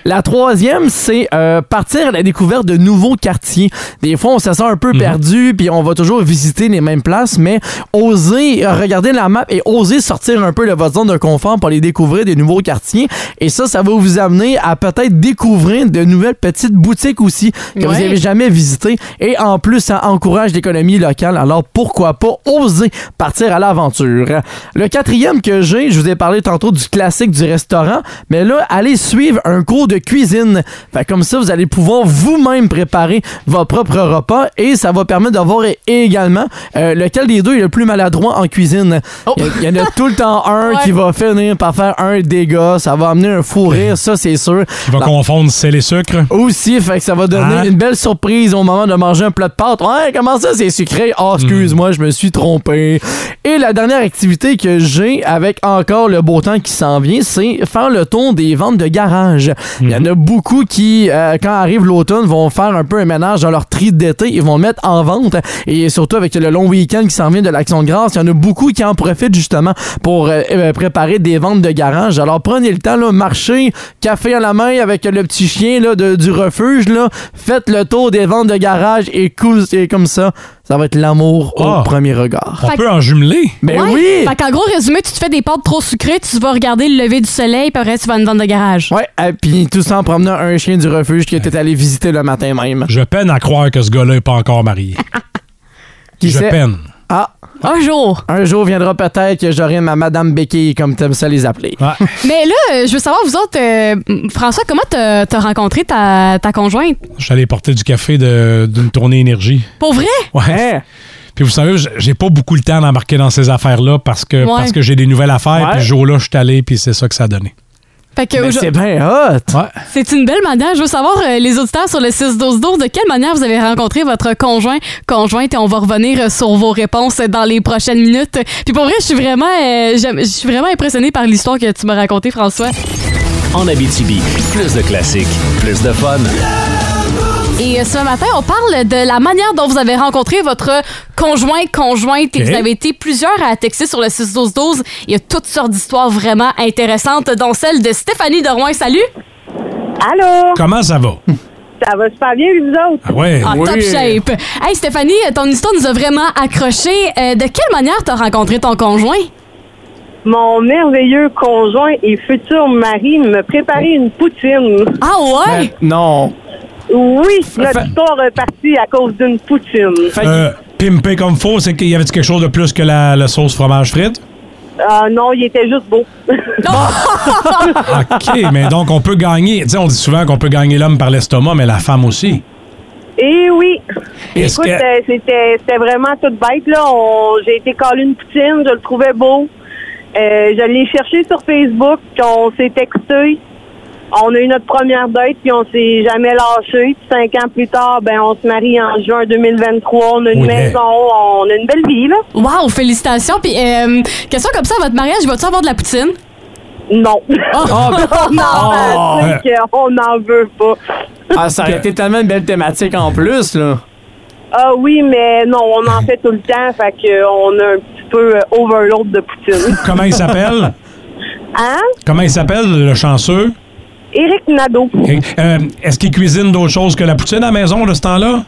La troisième, c'est euh, partir à la découverte de nouveaux quartiers. Des fois, on se sent un Mhm. peu perdu, puis on va toujours visiter les mêmes places, mais oser regarder la map et oser sortir un peu de votre zone de confort pour aller découvrir des nouveaux quartiers. Et ça, ça va vous amener à peut-être découvrir de nouvelles petites boutiques aussi que vous n'avez jamais visitées. Et en plus, ça encourage l'économie locale. Alors pourquoi pas oser partir à l'aventure? Le quatrième que j'ai, je vous ai parlé tantôt du classique du restaurant, mais là, allez suivre un cours de cuisine. Fait comme ça, vous allez pouvoir vous-même préparer votre propre repas et ça va permettre de voir également euh, lequel des deux est le plus maladroit en cuisine. Oh. Il y en a tout le temps [laughs] un Ouais. qui va finir par faire un dégât. Ça va amener un fou rire, ça c'est sûr. Vas La- confondre sel et sucre. aussi, fait que ça va donner Hein? une belle surprise au moment de manger un plat de pâtes. Ouais, comment ça, c'est sucré? Oh, excuse-moi, je me suis trompé. Et la dernière activité que j'ai avec encore le beau temps qui s'en vient, c'est faire le tour des ventes de garage. Il y en a beaucoup qui, euh, quand arrive l'automne, vont faire un peu un ménage dans leur tri d'été. Ils vont le mettre en vente. Et surtout avec le long week-end qui s'en vient de l'Action de grâce, il y en a beaucoup qui en profitent justement pour euh, euh, préparer des ventes de garage. Alors prenez le temps, là, marchez, café à la main avec le petit chien là, de- du refuge. Là. Faites le tour des ventes de garage et, cool, et comme ça, ça va être l'amour Ah. au premier regard. On Fait peut en jumeler. Ben Ouais. oui! Fait qu'en gros résumé, tu te fais des pâtes trop sucrées, tu vas regarder le lever du soleil, puis après, tu vas à une vente de garage. Ouais, et puis tout ça en promenant un chien du refuge qui était allé visiter le matin même. Je peine à croire que ce gars-là n'est pas encore marié. [laughs] Qui Je sait? peine. Ah, Un jour. un jour viendra peut-être que j'aurai ma Madame Béquille, comme t'aimes ça les appeler. Ouais. [laughs] Mais là, euh, je veux savoir, vous autres, euh, François, comment t'as t'as rencontré ta, ta conjointe? Je suis allé porter du café de- d'une tournée énergie. Pour vrai? Ouais. Hein? Puis vous savez, j'ai pas beaucoup le temps d'embarquer dans ces affaires-là parce que, Ouais. parce que j'ai des nouvelles affaires. Puis ce jour-là, je suis allé, puis c'est ça que ça a donné. Fait que Mais aujourd- c'est bien hot! Ouais. c'est une belle manière. Je veux savoir, euh, les auditeurs sur le 6-12-12, de quelle manière vous avez rencontré votre conjoint, conjointe, et on va revenir euh, sur vos réponses dans les prochaines minutes. Puis pour vrai, je suis vraiment, euh, j'aime- je suis vraiment impressionnée par l'histoire que tu m'as racontée, François. En Abitibi, plus de classiques, plus de fun. Et euh, ce matin, on parle de la manière dont vous avez rencontré votre conjoint, conjointe, et vous avez été plusieurs à texter sur le 6-12-12. Il y a toutes sortes d'histoires vraiment intéressantes, dont celle de Stéphanie Deroin. Salut! Allô? Comment ça va? Ça va super bien, vous autres? Ah ouais. En Oui. top shape. Hey Stéphanie, ton histoire nous a vraiment accroché. Euh, de quelle manière t'as rencontré ton conjoint? Mon merveilleux conjoint et futur mari me préparait une poutine. Ah ouais? Ben, non. Oui, Fait- notre histoire est partie à cause d'une poutine. Euh, pimpé comme faux, c'est qu'il y avait quelque chose de plus que la, la sauce fromage frite? Ah non, il était juste beau. [laughs] [laughs] OK, mais donc on peut gagner. Tu sais, on dit souvent qu'on peut gagner l'homme par l'estomac, mais la femme aussi. Et oui. Est-ce Écoute, que- euh, c'était c'était vraiment toute bête. là. On- J'ai été coller une poutine, je le trouvais beau. Euh, je l'ai cherché sur Facebook, puis on s'est texté. On a eu notre première date, puis on s'est jamais lâché. Puis cinq ans plus tard, ben on se marie en juin 2023. On a une Oui. maison, on a une belle vie, là. Wow, félicitations. Puis, euh, question comme ça, à votre mariage, vas-tu avoir de la poutine? Non. Oh. [laughs] on en Oh. qu'on n'en veut pas. Ah, ça aurait été tellement une belle thématique en plus, là. Ah oui, mais non, on en fait tout le temps, fait qu'on a un petit peu euh, overload de poutine. Comment il s'appelle? Hein? Comment il s'appelle, le chanceux? Éric Nadeau. Euh, Est-ce qu'il cuisine d'autres choses que la poutine à la maison de ce temps-là?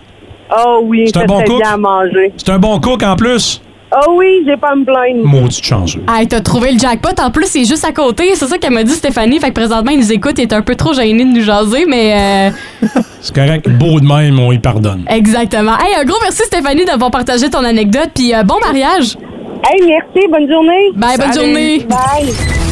Ah oui, C'est un bon cook? bien à manger. C'est un bon cook en plus? Ah oui, j'ai pas à me plaindre. Maudit chanceux. Hey, t'as trouvé le jackpot. En plus, c'est juste à côté. C'est ça qu'elle m'a dit, Stéphanie. Fait que présentement, il nous écoute. Il est un peu trop gêné de nous jaser, mais euh, [laughs] C'est correct, beau de même, on y pardonne. exactement. Hey, un gros merci, Stéphanie, d'avoir partagé ton anecdote. Puis euh, bon mariage. Hey, merci. Bonne journée. Bye, bonne journée. Bye.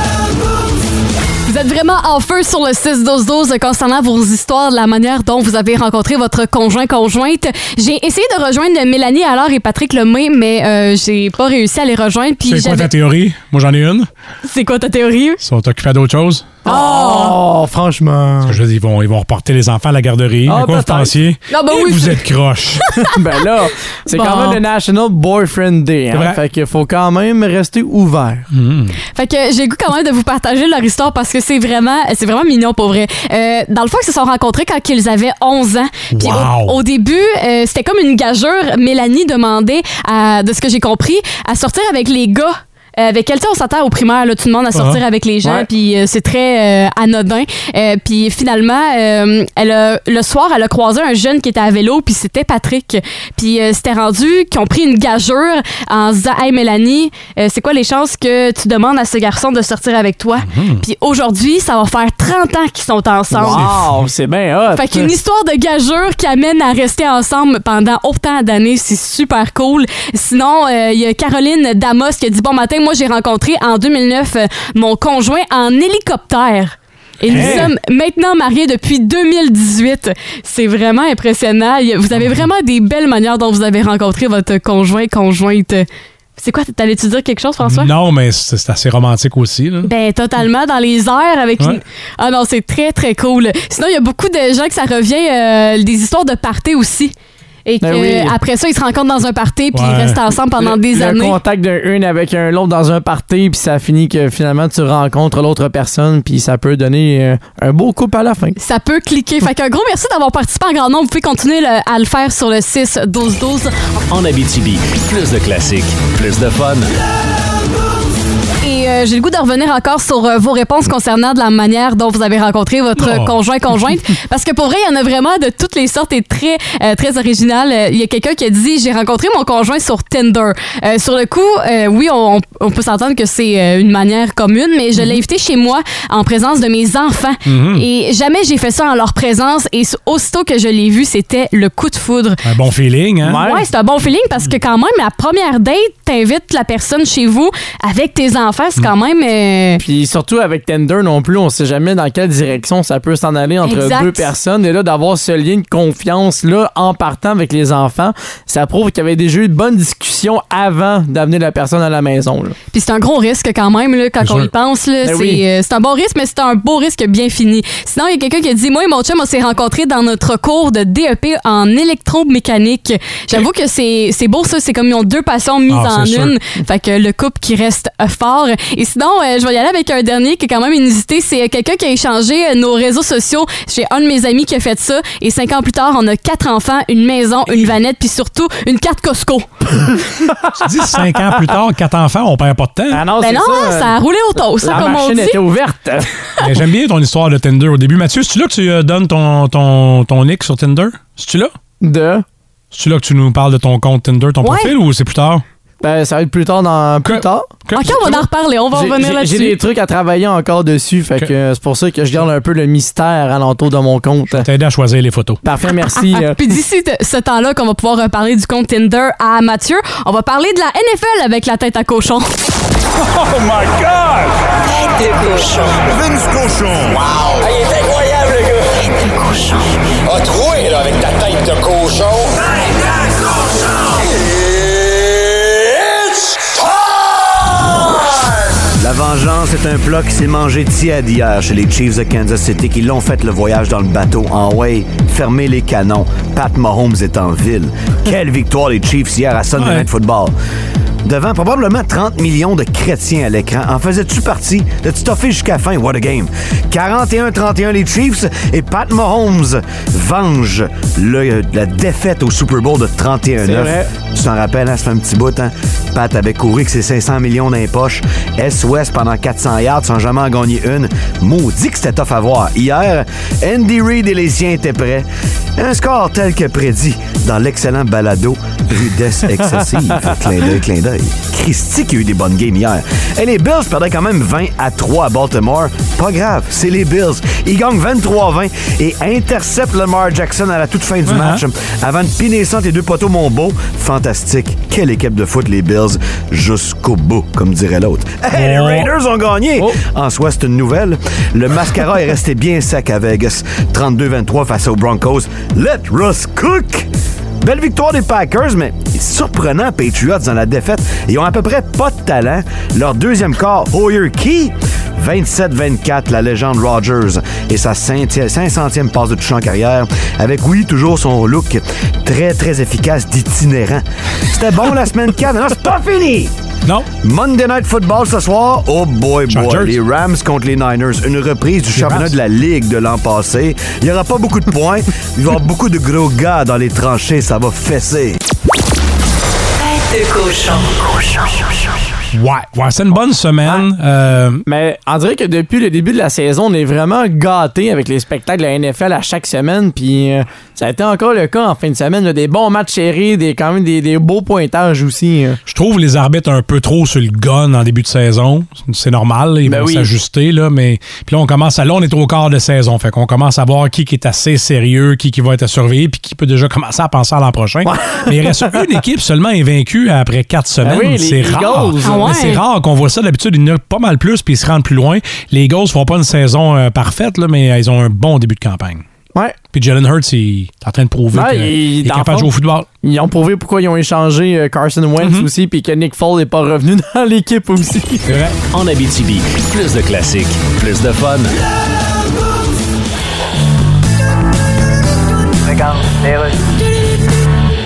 Vous êtes vraiment en feu sur le 6-12-12 concernant vos histoires, de la manière dont vous avez rencontré votre conjoint-conjointe. J'ai essayé de rejoindre Mélanie alors et Patrick Lemay, mais euh, j'ai pas réussi à les rejoindre. C'est quoi ta théorie? Moi, j'en ai une. C'est quoi ta théorie? Ils sont occupés à d'autres choses. Oh, franchement. Parce que je veux dire, ils vont, ils vont reporter les enfants à la garderie. Ah, à quoi vous pensiez? Non, ben Et oui, vous êtes croche. [laughs] ben là, c'est Bon. quand même le National Boyfriend Day. Hein? Fait qu'il faut quand même rester ouvert. Fait que j'ai le goût quand même de vous partager leur histoire parce que c'est vraiment, c'est vraiment mignon pour vrai. Euh, dans le fond, ils se sont rencontrés quand ils avaient 11 ans. Puis Wow. au, au début, euh, c'était comme une gageure. Mélanie demandait, à, de ce que j'ai compris, à sortir avec les gars. Euh, avec tu sais, on s'attend au primaire, là, tout le monde à sortir Ah. avec les gens, puis euh, c'est très euh, anodin. Puis finalement, elle a- le soir, elle a croisé un jeune qui était à vélo, puis c'était Patrick. Puis c'était rendu qu'ils ont pris une gageure en se disant Hey Mélanie, c'est quoi les chances que tu demandes à ce garçon de sortir avec toi? Puis aujourd'hui, ça va faire 30 ans qu'ils sont ensemble. Wow, c'est bien hot. Fait qu'une histoire de gageure qui amène à rester ensemble pendant autant d'années, c'est super cool. Sinon, il y a Caroline Damos qui a dit Bon matin, moi j'ai rencontré en 2009 euh, mon conjoint en hélicoptère. Et nous Hey! sommes maintenant mariés depuis 2018. C'est vraiment impressionnant. Vous avez vraiment des belles manières dont vous avez rencontré votre conjoint, conjointe. C'est quoi, t'allais-tu dire quelque chose, François? non, mais c'est c'est assez romantique aussi. Là. Ben, totalement dans les airs avec Ouais. une- Ah non, c'est très, très cool. Sinon, il y a beaucoup de gens que ça revient, euh, des histoires de party aussi. Et Ben que oui. après ça, ils se rencontrent dans un party puis ils restent ensemble pendant le, des le années. contact d'un une avec un l'autre dans un party, puis ça finit que finalement tu rencontres l'autre personne, puis ça peut donner euh, un beau couple à la fin. Ça peut cliquer. Fait qu'un gros merci d'avoir participé en grand nombre. Vous pouvez continuer le- à le faire sur le 6-12-12. En Abitibi, plus de classiques, plus de fun. Euh, j'ai le goût de revenir encore sur euh, vos réponses concernant de la manière dont vous avez rencontré votre conjoint conjointe [laughs] parce que pour vrai il y en a vraiment de toutes les sortes et très euh, très original. Il y a quelqu'un qui a dit j'ai rencontré mon conjoint sur Tinder. Sur le coup, oui on, on peut s'entendre que c'est une manière commune, mais je l'ai invité chez moi en présence de mes enfants Mhm. et jamais j'ai fait ça en leur présence et aussitôt que je l'ai vu c'était le coup de foudre. Un bon feeling, hein? Ouais, c'est un bon feeling parce que quand même, la première date, t'invites la personne chez vous avec tes enfants, c'est quand même... euh, Puis surtout avec Tinder non plus, on sait jamais dans quelle direction ça peut s'en aller entre Exact. deux personnes. Et là, d'avoir ce lien de confiance là en partant avec les enfants, ça prouve qu'il y avait déjà eu de bonnes discussions avant d'amener la personne à la maison. là. Puis c'est un gros risque quand même, là, quand on y pense. là. Ben c'est oui. euh, c'est un bon risque, mais c'est un beau risque bien fini. Sinon, il y a quelqu'un qui a dit Moi et mon chum, on s'est rencontrés dans notre cours de DEP en électromécanique. J'avoue que c'est c'est beau, ça. C'est comme ils ont deux passions mises Ah, en sûr. une. Fait que le couple qui reste fort. Et sinon, euh, je vais y aller avec un dernier qui est quand même inusité. C'est euh, quelqu'un qui a échangé euh, nos réseaux sociaux. J'ai un de mes amis qui a fait ça. Et cinq ans plus tard, on a quatre enfants, une maison, une vanette, puis surtout une carte Costco. [laughs] Tu dis cinq ans plus tard, quatre enfants, on perd pas de temps. Ah non, Ben non, ça. ça a roulé au toast, ça, La comme on machine dit. était ouverte. [laughs] Mais J'aime bien ton histoire de Tinder au début. Mathieu, c'est-tu là que tu euh, donnes ton, ton, ton nick sur Tinder? C'est-tu là? De? C'est-tu là que tu nous parles de ton compte Tinder, ton Ouais. profil, ou c'est plus tard? Ben, ça va être plus tard dans plus tard. OK, on va en reparler. On va revenir là-dessus. J'ai des trucs à travailler encore dessus, fait que euh, c'est pour ça que je garde un peu le mystère alentour de mon compte. T'aider à choisir les photos. Parfait, merci. euh. Puis d'ici ce temps-là qu'on va pouvoir reparler du compte Tinder à Mathieu, on va parler de la NFL avec la tête à cochon. [laughs] Oh my God! Tête de cochon. Vince cochon. Wow! il est incroyable, le gars! Tête de cochon. A troué, là, avec ta tête de cochon. Tête de cochon! La vengeance est un plat qui s'est mangé tiède hier chez les Chiefs de Kansas City qui l'ont fait le voyage dans le bateau en way. Fermez les canons. Pat Mahomes est en ville. Quelle victoire les Chiefs hier à Sunday Ouais. Night Football. Devant probablement 30 millions de chrétiens à l'écran, en faisais-tu partie de stuffer jusqu'à la fin? What a game! 41-31 les Chiefs et Pat Mahomes venge le- la défaite au Super Bowl de 31-9. C'est vrai. Tu t'en rappelles, hein, ça fait un petit bout, hein? Pat avait couru avec ses 500 millions dans les poches. S-Ouest pendant 400 yards sans jamais en gagner une. Maudit que c'était tough à voir. Hier, Andy Reid et les siens étaient prêts. Un score tel que prédit dans l'excellent balado Rudesse excessive. [laughs] clin d'œil, clin d'œil. Christy qui a eu des bonnes games hier. Et les Bills perdaient quand même 20 à 3 à Baltimore. Pas grave, c'est les Bills. Ils gagnent 23-20 et interceptent Lamar Jackson à la toute fin du match avant de piner ça les deux poteaux Monbeau. Fantastique. Quelle équipe de foot, les Bills, jusqu'au bout, comme dirait l'autre. Hey, les Oh. Raiders ont gagné! En soi, c'est une nouvelle. Le mascara est resté bien sec à Vegas. 32-23 face aux Broncos. Let Russ cook! Belle victoire des Packers, mais surprenant Patriots dans la défaite. Ils ont à peu près pas de talent. Leur deuxième quart, Hoyer Key, 27-24, la légende Rogers et sa 500e passe de touche en carrière, avec, oui, toujours son look très, très efficace d'itinérant. C'était bon la semaine 4, non, c'est pas fini! Non. Monday Night Football ce soir. Oh boy, boy. Chargers. Les Rams contre les Niners. Une reprise du championnat Rams. de la Ligue de l'an passé. Il n'y aura pas beaucoup de points. Il va y avoir beaucoup de gros gars dans les tranchées. Ça va fesser. Tête de cochon. Ouais, ouais c'est une bonne semaine. Euh, Mais on dirait que depuis le début de la saison, on est vraiment gâtés avec les spectacles de la NFL à chaque semaine. Puis euh, ça a été encore le cas en fin de semaine. là, des bons matchs serrés, des, quand même des, des beaux pointages aussi. euh. Je trouve les arbitres un peu trop sur le gun en début de saison. C'est normal, là, ils Ben vont oui. s'ajuster, là, mais puis là, on commence à. Là, on est au quart de saison. Fait qu'on commence à voir qui, qui est assez sérieux, qui, qui va être à surveiller, puis qui peut déjà commencer à penser à l'an prochain. Mais il reste une équipe seulement invaincue après quatre semaines. Ben oui, les c'est rare. Eagles. Ah C'est rare qu'on voit ça. D'habitude, il y en a pas mal plus, puis ils se rendent plus loin. Les Eagles font pas une saison euh, parfaite, là, mais euh, ils ont un bon début de campagne. Ouais. Puis Jalen Hurts, il est en train de prouver Ouais, qu'il il- est capable de jouer au football. Ils ont prouvé pourquoi ils ont échangé euh, Carson Wentz Mhm. aussi, puis que Nick Foles n'est pas revenu [laughs] dans l'équipe aussi. Vrai. En Abitibi, plus de classiques, plus de fun.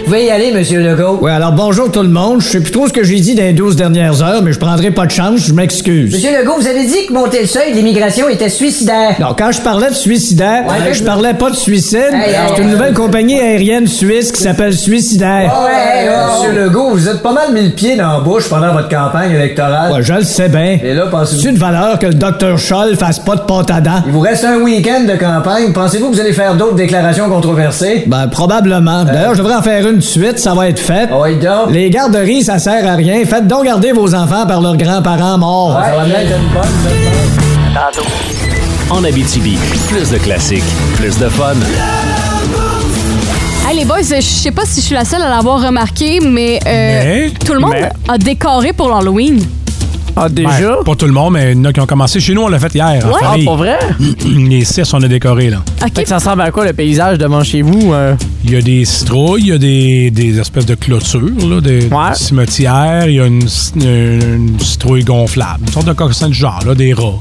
Vous pouvez y aller, Monsieur Legault. Oui, alors bonjour tout le monde. Je sais plus trop ce que j'ai dit dans les 12 dernières heures, mais je prendrai pas de chance, je m'excuse. Monsieur Legault, vous avez dit que monter le seuil de l'immigration était suicidaire. Non, quand je parlais de suicidaire, Ouais, je je- parlais pas de suicide. Hey, hey, C'est une hey. nouvelle compagnie aérienne suisse qui s'appelle Suicidaire. Ouais, Monsieur Legault, vous êtes pas mal mis le pied dans la bouche pendant votre campagne électorale. Ouais, je le sais bien. Et là, pensez-vous... C'est une valeur que le docteur Scholl fasse pas de pâte à dents. Il vous reste un week-end de campagne. Pensez-vous que vous allez faire d'autres déclarations controversées? Ben, probablement. D'ailleurs, je devrais en faire une de suite, ça va être fait. Ah ouais, donc. Les garderies, ça sert à rien. Faites donc garder vos enfants par leurs grands-parents morts. Ça va bien être une bonne, ça. En Abitibi, plus de classiques, plus de fun. Hey les boys, je sais pas si je suis la seule à l'avoir remarqué, mais, euh, Mais- tout le monde mais- a décoré pour l'Halloween. Ah, déjà? Ben, pas tout le monde, mais il y en a qui ont commencé. Chez nous, on l'a fait hier. en Ouais. Ah, pour vrai? [clears throat] Les six, on a décoré, là. OK. Fait que ça ressemble à quoi le paysage devant chez vous? euh? Il y a des citrouilles, il y a des, des espèces de clôtures, là, des, Ouais. des cimetières, il y a une, une, une citrouille gonflable, une sorte de coccinelle du genre, là, des rats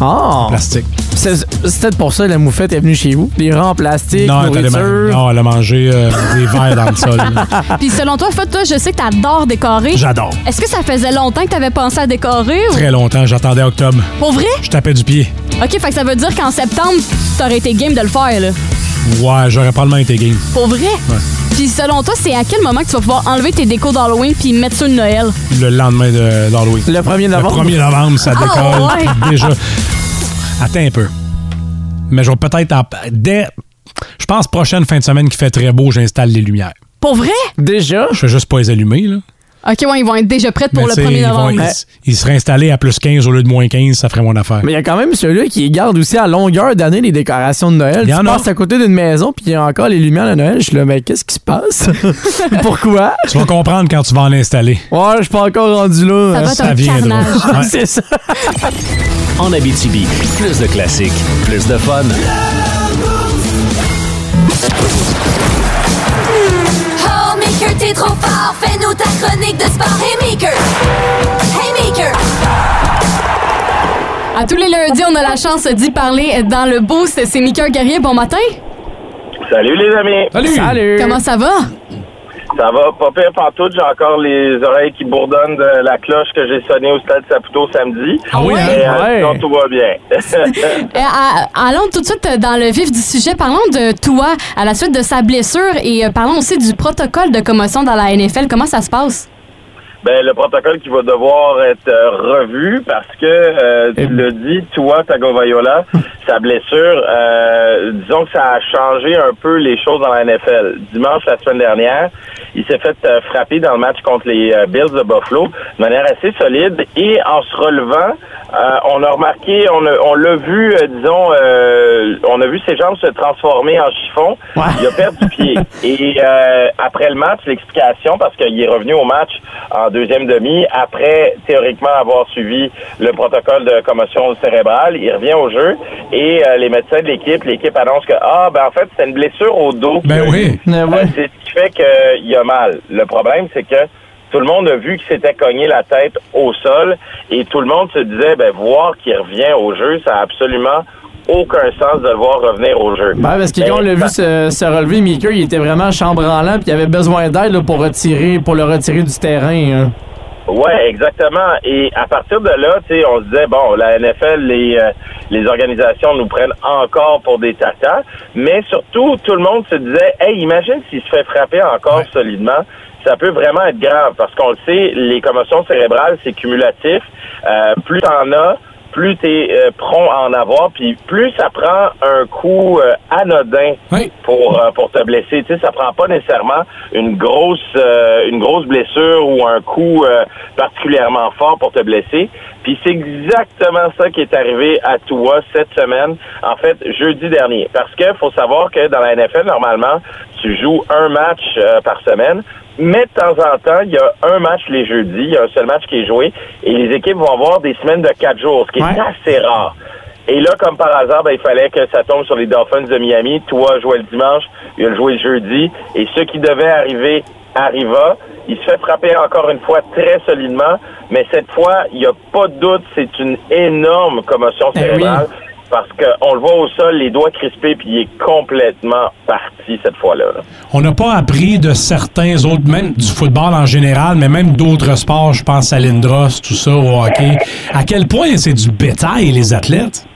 Ah! plastique. C'est c'est peut-être pour ça que la moufette est venue chez vous. Les rangs en plastique, Non, elle, nourriture. non, elle a mangé euh, des verres dans le sol. [laughs] Puis selon toi, Fod, toi, je sais que t'adores décorer. J'adore. Est-ce que ça faisait longtemps que t'avais pensé à décorer? Ou... Très longtemps, j'attendais octobre. Pour vrai? Je tapais du pied. OK, fait que ça veut dire qu'en septembre, t'aurais été game de le faire, là. Ouais, j'aurais probablement été game. Pour vrai? Puis selon toi, c'est à quel moment que tu vas pouvoir enlever tes décos d'Halloween puis mettre sur le Noël? Le lendemain de- d'Halloween. Le 1er Le novembre. 1er novembre, ça Ah, décolle. ouais. Déjà. Attends un peu. Mais je vais peut-être. en- Dès. Je pense prochaine fin de semaine qui fait très beau, j'installe les lumières. Pour vrai? Déjà? Je fais juste pas les allumer, là. OK, ouais, ils vont être déjà prêts pour Mais le tu sais, 1er ils, vont- novembre. ils- ils seraient installés à plus 15 au lieu de moins 15, ça ferait mon affaire. Mais il y a quand même ceux-là qui gardent aussi à longueur d'année les décorations de Noël. Il y tu en a. passes à côté d'une maison, puis il y a encore les lumières de Noël. Je suis là, mais qu'est-ce qui se passe? [laughs] Pourquoi? Tu vas comprendre quand tu vas en installer. Ouais, je suis pas encore rendu là. Ça va Ça. Ouais. [laughs] C'est ça. En Abitibi, plus de classiques, plus de fun. T'es trop fort. Fais-nous ta chronique de sport. Hey, Maker. Hey, Maker. À tous les lundis, on a la chance d'y parler dans le boost. C'est Mika Guerrier. Bon matin. Salut les amis. Salut! Salut. Comment ça va? Ça va pas pire pantoute. J'ai encore les oreilles qui bourdonnent de la cloche que j'ai sonnée au stade Saputo samedi. Ah oui, hein? Mais euh, Ouais. sinon, tout va bien. [laughs] Euh, à- allons tout de suite dans le vif du sujet. Parlons de toi à la suite de sa blessure et euh, parlons aussi du protocole de commotion dans la NFL. Comment ça se passe? Ben, le protocole qui va devoir être euh, revu parce que, euh, tu l'as dit, toi, Tagovaiola, [laughs] sa blessure, euh, disons que ça a changé un peu les choses dans la NFL. Dimanche, la semaine dernière, il s'est fait euh, frapper dans le match contre les euh, Bills de Buffalo de manière assez solide et en se relevant, on a remarqué, on, a- on l'a vu, disons, euh, on a vu ses jambes se transformer en chiffon. Il a perdu pied. Et euh, après le match, l'explication, parce qu'il est revenu au match en deuxième demi, après théoriquement avoir suivi le protocole de commotion cérébrale, il revient au jeu et euh, les médecins de l'équipe, l'équipe annonce que ah ben en fait c'est une blessure au dos. Ben oui. Ouais, ouais. Euh, C'est ce qui fait qu'il a mal. Le problème, c'est que tout le monde a vu qu'il s'était cogné la tête au sol et tout le monde se disait, ben, voir qu'il revient au jeu, ça a absolument aucun sens de le voir revenir au jeu. Ben, parce que quand on l'a vu se, se relever, Meeker, il était vraiment chambranlant, puis il avait besoin d'aide pour retirer, pour le retirer du terrain. hein. Ouais, exactement. Et à partir de là, on se disait bon, la NFL, les euh, les organisations nous prennent encore pour des tatas, mais surtout tout le monde se disait, hey, imagine s'il se fait frapper encore solidement. Ça peut vraiment être grave parce qu'on le sait, les commotions cérébrales, c'est cumulatif. Euh, plus t'en as, plus tu es prompt à en avoir, puis plus ça prend un coup euh, anodin Oui. pour euh, pour te blesser. Tu sais, ça prend pas nécessairement une grosse euh, une grosse blessure ou un coup euh, particulièrement fort pour te blesser. Puis c'est exactement ça qui est arrivé à toi cette semaine, en fait jeudi dernier. Parce que faut savoir que dans la NFL normalement, tu joues un match euh, par semaine. Mais de temps en temps, il y a un match les jeudis, il y a un seul match qui est joué, et les équipes vont avoir des semaines de quatre jours, ce qui est assez rare. Et là, comme par hasard, ben, il fallait que ça tombe sur les Dolphins de Miami. Toi jouais le dimanche, il a joué le jeudi. Et ce qui devait arriver arriva. Il se fait frapper encore une fois très solidement, mais cette fois, il n'y a pas de doute, c'est une énorme commotion Eh oui. Parce qu'on le voit au sol, les doigts crispés, puis il est complètement parti cette fois-là. là. On n'a pas appris de certains autres, même du football en général, mais même d'autres sports, je pense à l'Indros, tout ça, au hockey. À quel point c'est du bétail, les athlètes?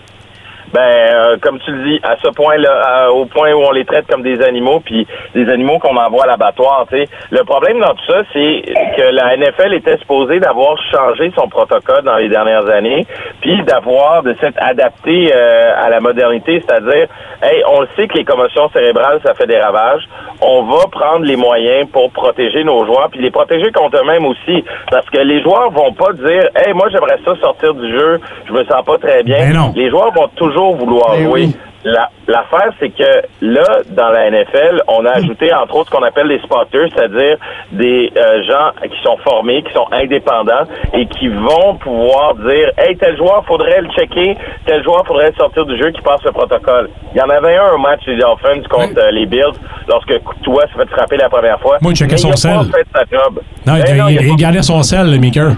Ben, euh, comme tu le dis, à ce point-là, euh, au point où on les traite comme des animaux, puis des animaux qu'on envoie à l'abattoir, tu sais. Le problème dans tout ça, c'est que la NFL était supposée d'avoir changé son protocole dans les dernières années, puis d'avoir de s'être adapté euh, à la modernité, c'est-à-dire, hey, on le sait que les commotions cérébrales, ça fait des ravages. On va prendre les moyens pour protéger nos joueurs, puis les protéger contre eux-mêmes aussi, parce que les joueurs vont pas dire, hey, moi j'aimerais ça sortir du jeu, je me sens pas très bien. Ben non. Les joueurs vont toujours vouloir Eh jouer. oui. La- L'affaire, c'est que là, dans la NFL, on a ajouté entre autres ce qu'on appelle des spotters, c'est-à-dire des euh, gens qui sont formés, qui sont indépendants et qui vont pouvoir dire Hey, tel joueur, faudrait le checker, tel joueur, faudrait sortir du jeu qui passe le protocole. Il y en avait un au match des Dolphins contre euh, les Bills lorsque toi s'est fait frapper la première fois. Moi, il checkait son sel. fait sa job. Non, il, non, il- il a il pas regardait son sel, le Maker.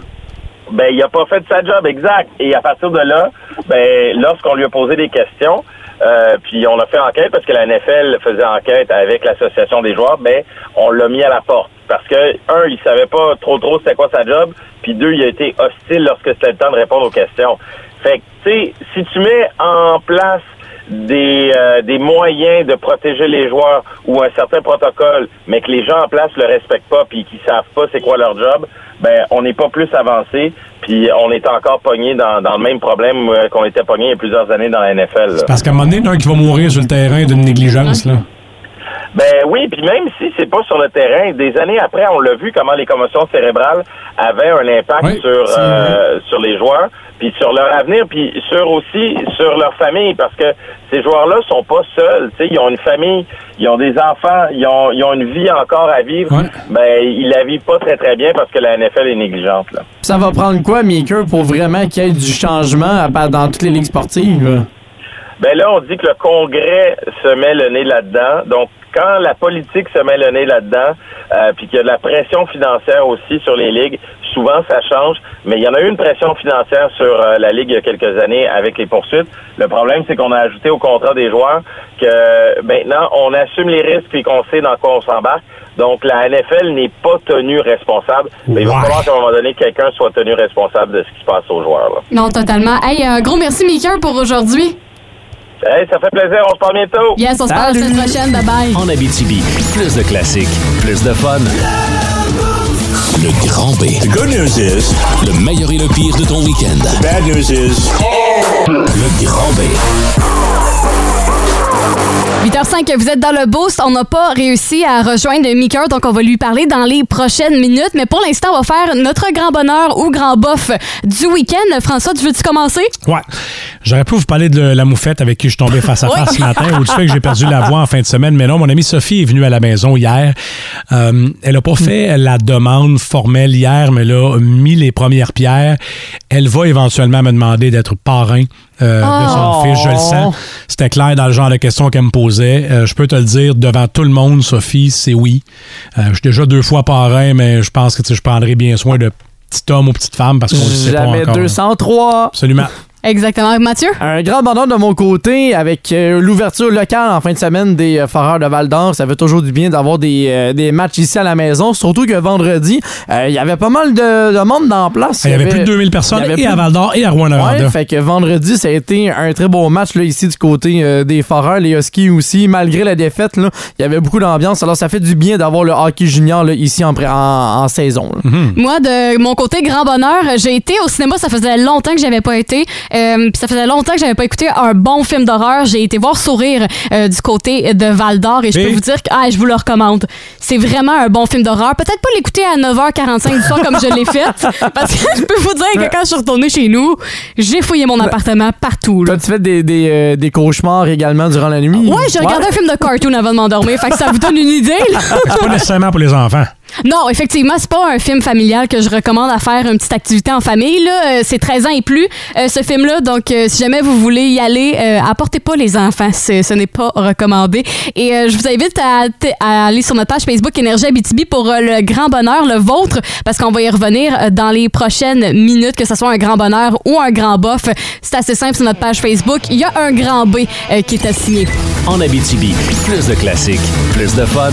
Ben il a pas fait sa job exact. Et à partir de là ben lorsqu'on lui a posé des questions euh, puis on a fait enquête parce que la NFL faisait enquête avec l'association des joueurs ben on l'a mis à la porte. Parce que un il savait pas trop trop c'était quoi sa job puis deux il a été hostile lorsque c'était le temps de répondre aux questions. Fait que tu sais si tu mets en place des, euh, des moyens de protéger les joueurs ou un certain protocole, mais que les gens en place le respectent pas puis qu'ils savent pas c'est quoi leur job, ben on n'est pas plus avancé puis on est encore pogné dans, dans le même problème euh, qu'on était pogné il y a plusieurs années dans la NFL. là. Parce qu'à un moment donné, il y en a un qui va mourir sur le terrain d'une négligence, là. Ben oui, puis même si c'est pas sur le terrain, des années après, on l'a vu comment les commotions cérébrales avaient un impact Oui, sur euh, sur les joueurs, puis sur leur avenir, puis sur aussi sur leur famille, parce que ces joueurs-là sont pas seuls. Tu sais, ils ont une famille, ils ont des enfants, ils ont ils ont une vie encore à vivre. Ouais. Ben ils la vivent pas très très bien parce que la NFL est négligente. Là. Ça va prendre quoi, Maker, pour vraiment qu'il y ait du changement à part dans toutes les ligues sportives? Ben là, on dit que le Congrès se met le nez là-dedans. Donc, quand la politique se met le nez là-dedans, euh, puis qu'il y a de la pression financière aussi sur les ligues, souvent ça change. Mais il y en a eu une pression financière sur euh, la ligue il y a quelques années avec les poursuites. Le problème, c'est qu'on a ajouté au contrat des joueurs que maintenant on assume les risques puis qu'on sait dans quoi on s'embarque. Donc, la NFL n'est pas tenue responsable. Mais il va falloir qu'à un moment donné, quelqu'un soit tenu responsable de ce qui se passe aux joueurs. Là. Non, totalement. Hey, un gros merci, Maker, pour aujourd'hui. Hey, ça fait plaisir. On se parle bientôt. Yes, on se parle la semaine prochaine. Bye bye. En Abitibi, plus de classiques, plus de fun. Le Grand B. The good news is, Le meilleur et le pire de ton week-end. bad news is, Le Grand B. 8h05, vous êtes dans le boost. On n'a pas réussi à rejoindre Meeker, donc on va lui parler dans les prochaines minutes. Mais pour l'instant, on va faire notre grand bonheur ou grand bof du week-end. François, tu veux-tu commencer? Ouais. J'aurais pu vous parler de la moufette avec qui je suis tombé [laughs] face à Oui. face ce matin ou du fait que j'ai perdu la voix en fin de semaine. Mais non, mon amie Sophie est venue à la maison hier. Euh, elle n'a pas fait la demande formelle hier, mais elle a mis les premières pierres. Elle va éventuellement me demander d'être parrain euh, de son fils, je le sens. C'était clair dans le genre de questions qu'elle me posait. Euh, je peux te le dire devant tout le monde, Sophie, c'est oui. Euh, je suis déjà deux fois parrain, mais je pense que je prendrai bien soin de petit homme ou petite femme parce qu'on ne sait pas Jamais encore. 203. Absolument. Exactement. Mathieu? Un grand bonheur de mon côté avec euh, l'ouverture locale en fin de semaine des euh, Foreurs de Val d'Or. Ça fait toujours du bien d'avoir des, euh, des matchs ici à la maison. Surtout que vendredi, euh, il y avait pas mal de, de monde dans la place. Il y avait plus de 2000 personnes et plus- à Val d'Or et à rouen Ouais, fait que vendredi, ça a été un très beau match là, ici du côté euh, des Foreurs, les Huskies aussi. Malgré la défaite, là, il y avait beaucoup d'ambiance. Alors, ça fait du bien d'avoir le hockey junior là, ici en, pré- en, en saison. là. Moi, de mon côté, grand bonheur, j'ai été au cinéma. Ça faisait longtemps que j'avais pas été. Euh, puis ça faisait longtemps que j'avais pas écouté un bon film d'horreur. J'ai été voir Sourire euh, du côté de Val d'Or et je Oui. peux vous dire que ah, je vous le recommande. C'est vraiment un bon film d'horreur. Peut-être pas l'écouter à 9h45 du soir comme je l'ai fait, [laughs] parce que je peux vous dire que quand je suis retournée chez nous, j'ai fouillé mon appartement partout. là. T'as-tu fait des, des, euh, des cauchemars également durant la nuit? Ouais, j'ai regardé un film de cartoon avant de m'endormir. Fait que ça vous donne une idée. [laughs] C'est pas nécessairement pour les enfants. Non, effectivement, c'est pas un film familial que je recommande à faire une petite activité en famille. Là, c'est 13 ans et plus, euh, ce Donc, euh, si jamais vous voulez y aller, euh, apportez pas les enfants. Ce n'est pas recommandé. Et euh, je vous invite à, aller sur notre page Facebook Énergie Abitibi pour le grand bonheur, le vôtre, parce qu'on va y revenir dans les prochaines minutes, que ce soit un grand bonheur ou un grand bof. C'est assez simple sur notre page Facebook. Il y a un grand B qui est assigné. En Abitibi, plus de classiques, plus de fun.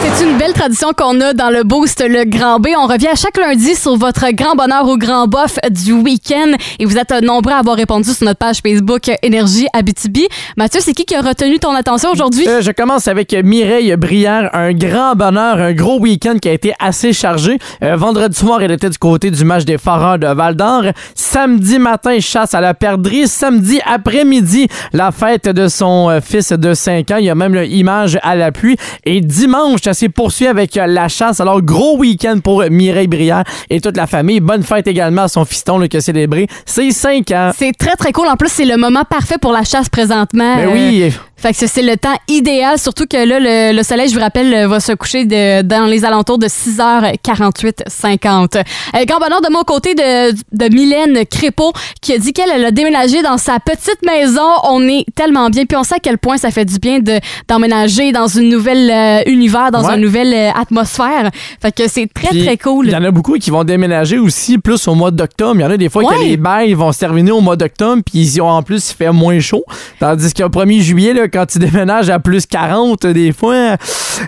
C'est une belle tradition qu'on a dans le Boost, le Grand B. On revient à chaque lundi sur votre grand bonheur ou grand bof du week-end. Et vous êtes nombreux à avoir répondu sur notre page Facebook Énergie Abitibi. Mathieu, c'est qui qui a retenu ton attention aujourd'hui? Euh, je commence avec Mireille Brière. Un grand bonheur, un gros week-end qui a été assez chargé. Euh, vendredi soir, elle était du côté du match des Foreurs de Val d'Or. Samedi matin, chasse à la perdrix. Samedi après-midi, la fête de son euh, fils de 5 ans. Il y a même l'image à l'appui. Et dimanche, ça s'est poursuivi avec euh, la chasse. Alors, gros week-end pour Mireille Brière et toute la famille. Bonne fête également à son fiston là, qui a célébré ses 5 ans. C'est très, très cool. En plus, c'est le moment parfait pour la chasse présentement. Ben Euh, oui. Fait que c'est le temps idéal, surtout que là, le, le soleil, je vous rappelle, euh, va se coucher de- dans les alentours de 6h48, 50. Euh, grand bonheur de mon côté de, de Mylène Crépeau, qui a dit qu'elle elle a déménagé dans sa petite maison. On est tellement bien, puis on sait à quel point ça fait du bien de d'emménager dans une nouvelle euh, univers, dans Ouais. une nouvelle euh, atmosphère. Fait que c'est très, Puis, très cool. Il y en a beaucoup qui vont déménager aussi plus au mois d'octobre. Il y en a des fois que Ouais. les bails vont se terminer au mois d'octobre, puis ils ont en plus il fait moins chaud. Tandis qu'au 1er juillet, là, là, quand tu déménages à plus 40, des fois,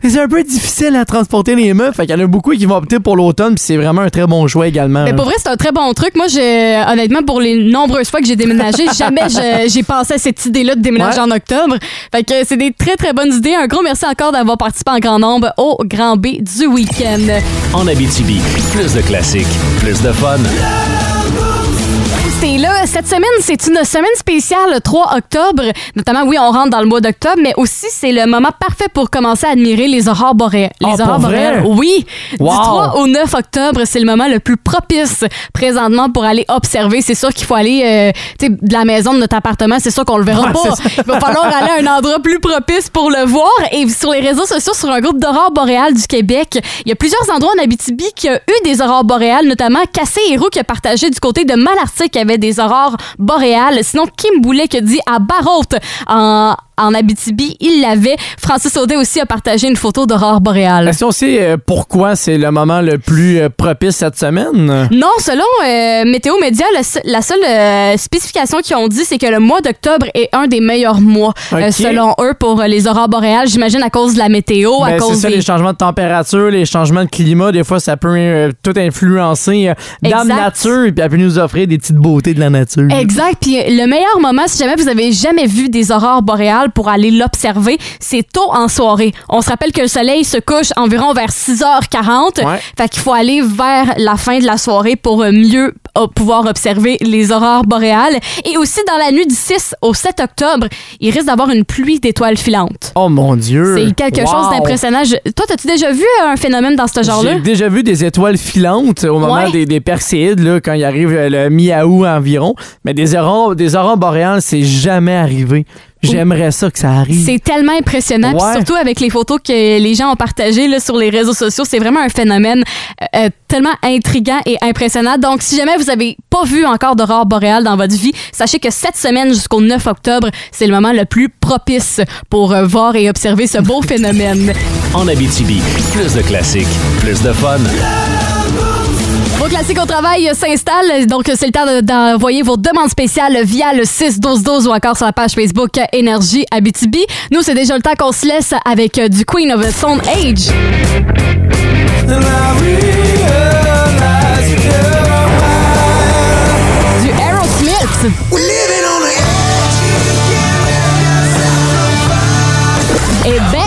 c'est un peu difficile à transporter les meubles. Fait qu'il y en a beaucoup qui vont opter pour l'automne, puis c'est vraiment un très bon choix également. Mais là. pour vrai, c'est un très bon truc. Moi, j'ai, honnêtement, pour les nombreuses fois que j'ai déménagé, [laughs] jamais j'ai pensé à cette idée-là de déménager Ouais. en octobre. Fait que c'est des très, très bonnes idées. Un gros merci encore d'avoir participé en grand nombre au Grand B du week-end. En Abitibi, plus de classiques, plus de fun. Cette semaine, c'est une semaine spéciale le 3 octobre. Notamment, oui, on rentre dans le mois d'octobre, mais aussi c'est le moment parfait pour commencer à admirer les aurores boréales. Les Ah, pour aurores boréales, oui. Wow. Du 3 au 9 octobre, c'est le moment le plus propice présentement pour aller observer. C'est sûr qu'il faut aller euh, sais, de la maison de notre appartement, c'est sûr qu'on le verra Ouais, pas. Il va falloir aller à un endroit plus propice pour le voir. Et sur les réseaux sociaux, sur un groupe d'aurores boréales du Québec, il y a plusieurs endroits en Abitibi qui a eu des aurores boréales, notamment Cassé Héroux qui a partagé du côté de Malartic qui avait des aurores boréales. Sinon, Kim Boulet qui dit à Barrault en, en Abitibi, il l'avait. Francis Audet aussi a partagé une photo d'aurore boréale. Est-ce qu'on sait euh, pourquoi c'est le moment le plus euh, propice cette semaine? Non, selon euh, Météo Média, le la seule euh, spécification qu'ils ont dit, c'est que le mois d'octobre est un des meilleurs mois, euh, selon eux, pour les aurores boréales. J'imagine à cause de la météo, à Ben, c'est cause ça, des... les changements de température, les changements de climat, des fois, ça peut tout influencer dans la nature et puis elle peut nous offrir des petites beautés de la nature. Exact. Puis le meilleur moment, si jamais vous avez jamais vu des aurores boréales pour aller l'observer, c'est tôt en soirée. On se rappelle que le soleil se couche environ vers 6h40. Ouais. Fait qu'il faut aller vers la fin de la soirée pour euh, mieux euh, pouvoir observer les aurores boréales. Et aussi, dans la nuit du 6 au 7 octobre, il risque d'avoir une pluie d'étoiles filantes. Oh mon Dieu! C'est quelque Wow! chose d'impressionnant. Toi, as-tu déjà vu un phénomène dans ce genre-là? J'ai déjà vu des étoiles filantes au moment Ouais. des, des Perséides, là, quand il arrive euh, le mi-août environ. Mais des aurores, des aurores boréales, c'est jamais arrivé. J'aimerais ça que ça arrive. C'est tellement impressionnant, Ouais. surtout avec les photos que les gens ont partagées là, sur les réseaux sociaux, c'est vraiment un phénomène euh, euh, tellement intriguant et impressionnant. Donc, si jamais vous avez pas vu encore d'aurore boréale dans votre vie, sachez que cette semaine jusqu'au 9 octobre, c'est le moment le plus propice pour euh, voir et observer ce beau phénomène. En Abitibi, plus de classiques, plus de fun. Classiques au travail s'installent, donc c'est le temps de- d'envoyer vos demandes spéciales via le 6-12-12 ou encore sur la page Facebook Énergie Abitibi. Nous, c'est déjà le temps qu'on se laisse avec euh, du Queen of the Stone Age. Du Aerosmith. Et.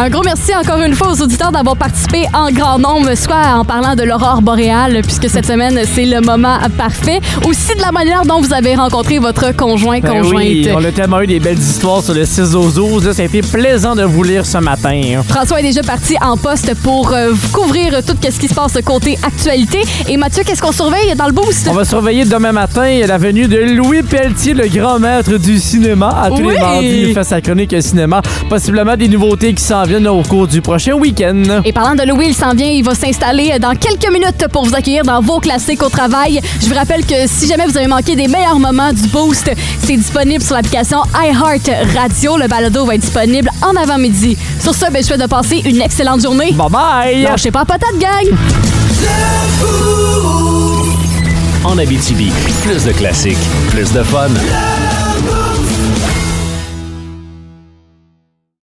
Un gros merci encore une fois aux auditeurs d'avoir participé en grand nombre, soit en parlant de l'aurore boréale, puisque cette semaine, c'est le moment parfait. Aussi de la manière dont vous avez rencontré votre conjoint, Ben conjointe. oui, on a tellement eu des belles histoires sur le 6 aux 12. là, Ça a été plaisant de vous lire ce matin. hein. François est déjà parti en poste pour euh, couvrir tout ce qui se passe côté actualité. Et Mathieu, qu'est-ce qu'on surveille dans le boost? On va surveiller demain matin la venue de Louis Pelletier, le grand maître du cinéma. À tous Oui. les mardis, il fait sa chronique cinéma. Possiblement des nouveautés qui s'en viennent au cours du prochain week-end. Et parlant de Louis, il s'en vient, il va s'installer dans quelques minutes pour vous accueillir dans vos classiques au travail. Je vous rappelle que si jamais vous avez manqué des meilleurs moments du Boost, c'est disponible sur l'application iHeart Radio. Le balado va être disponible en avant-midi. Sur ce, ben, je souhaite de passer une excellente journée. Bye bye! Lâchez pas patate, gang! En Abitibi, plus de classiques, plus de fun.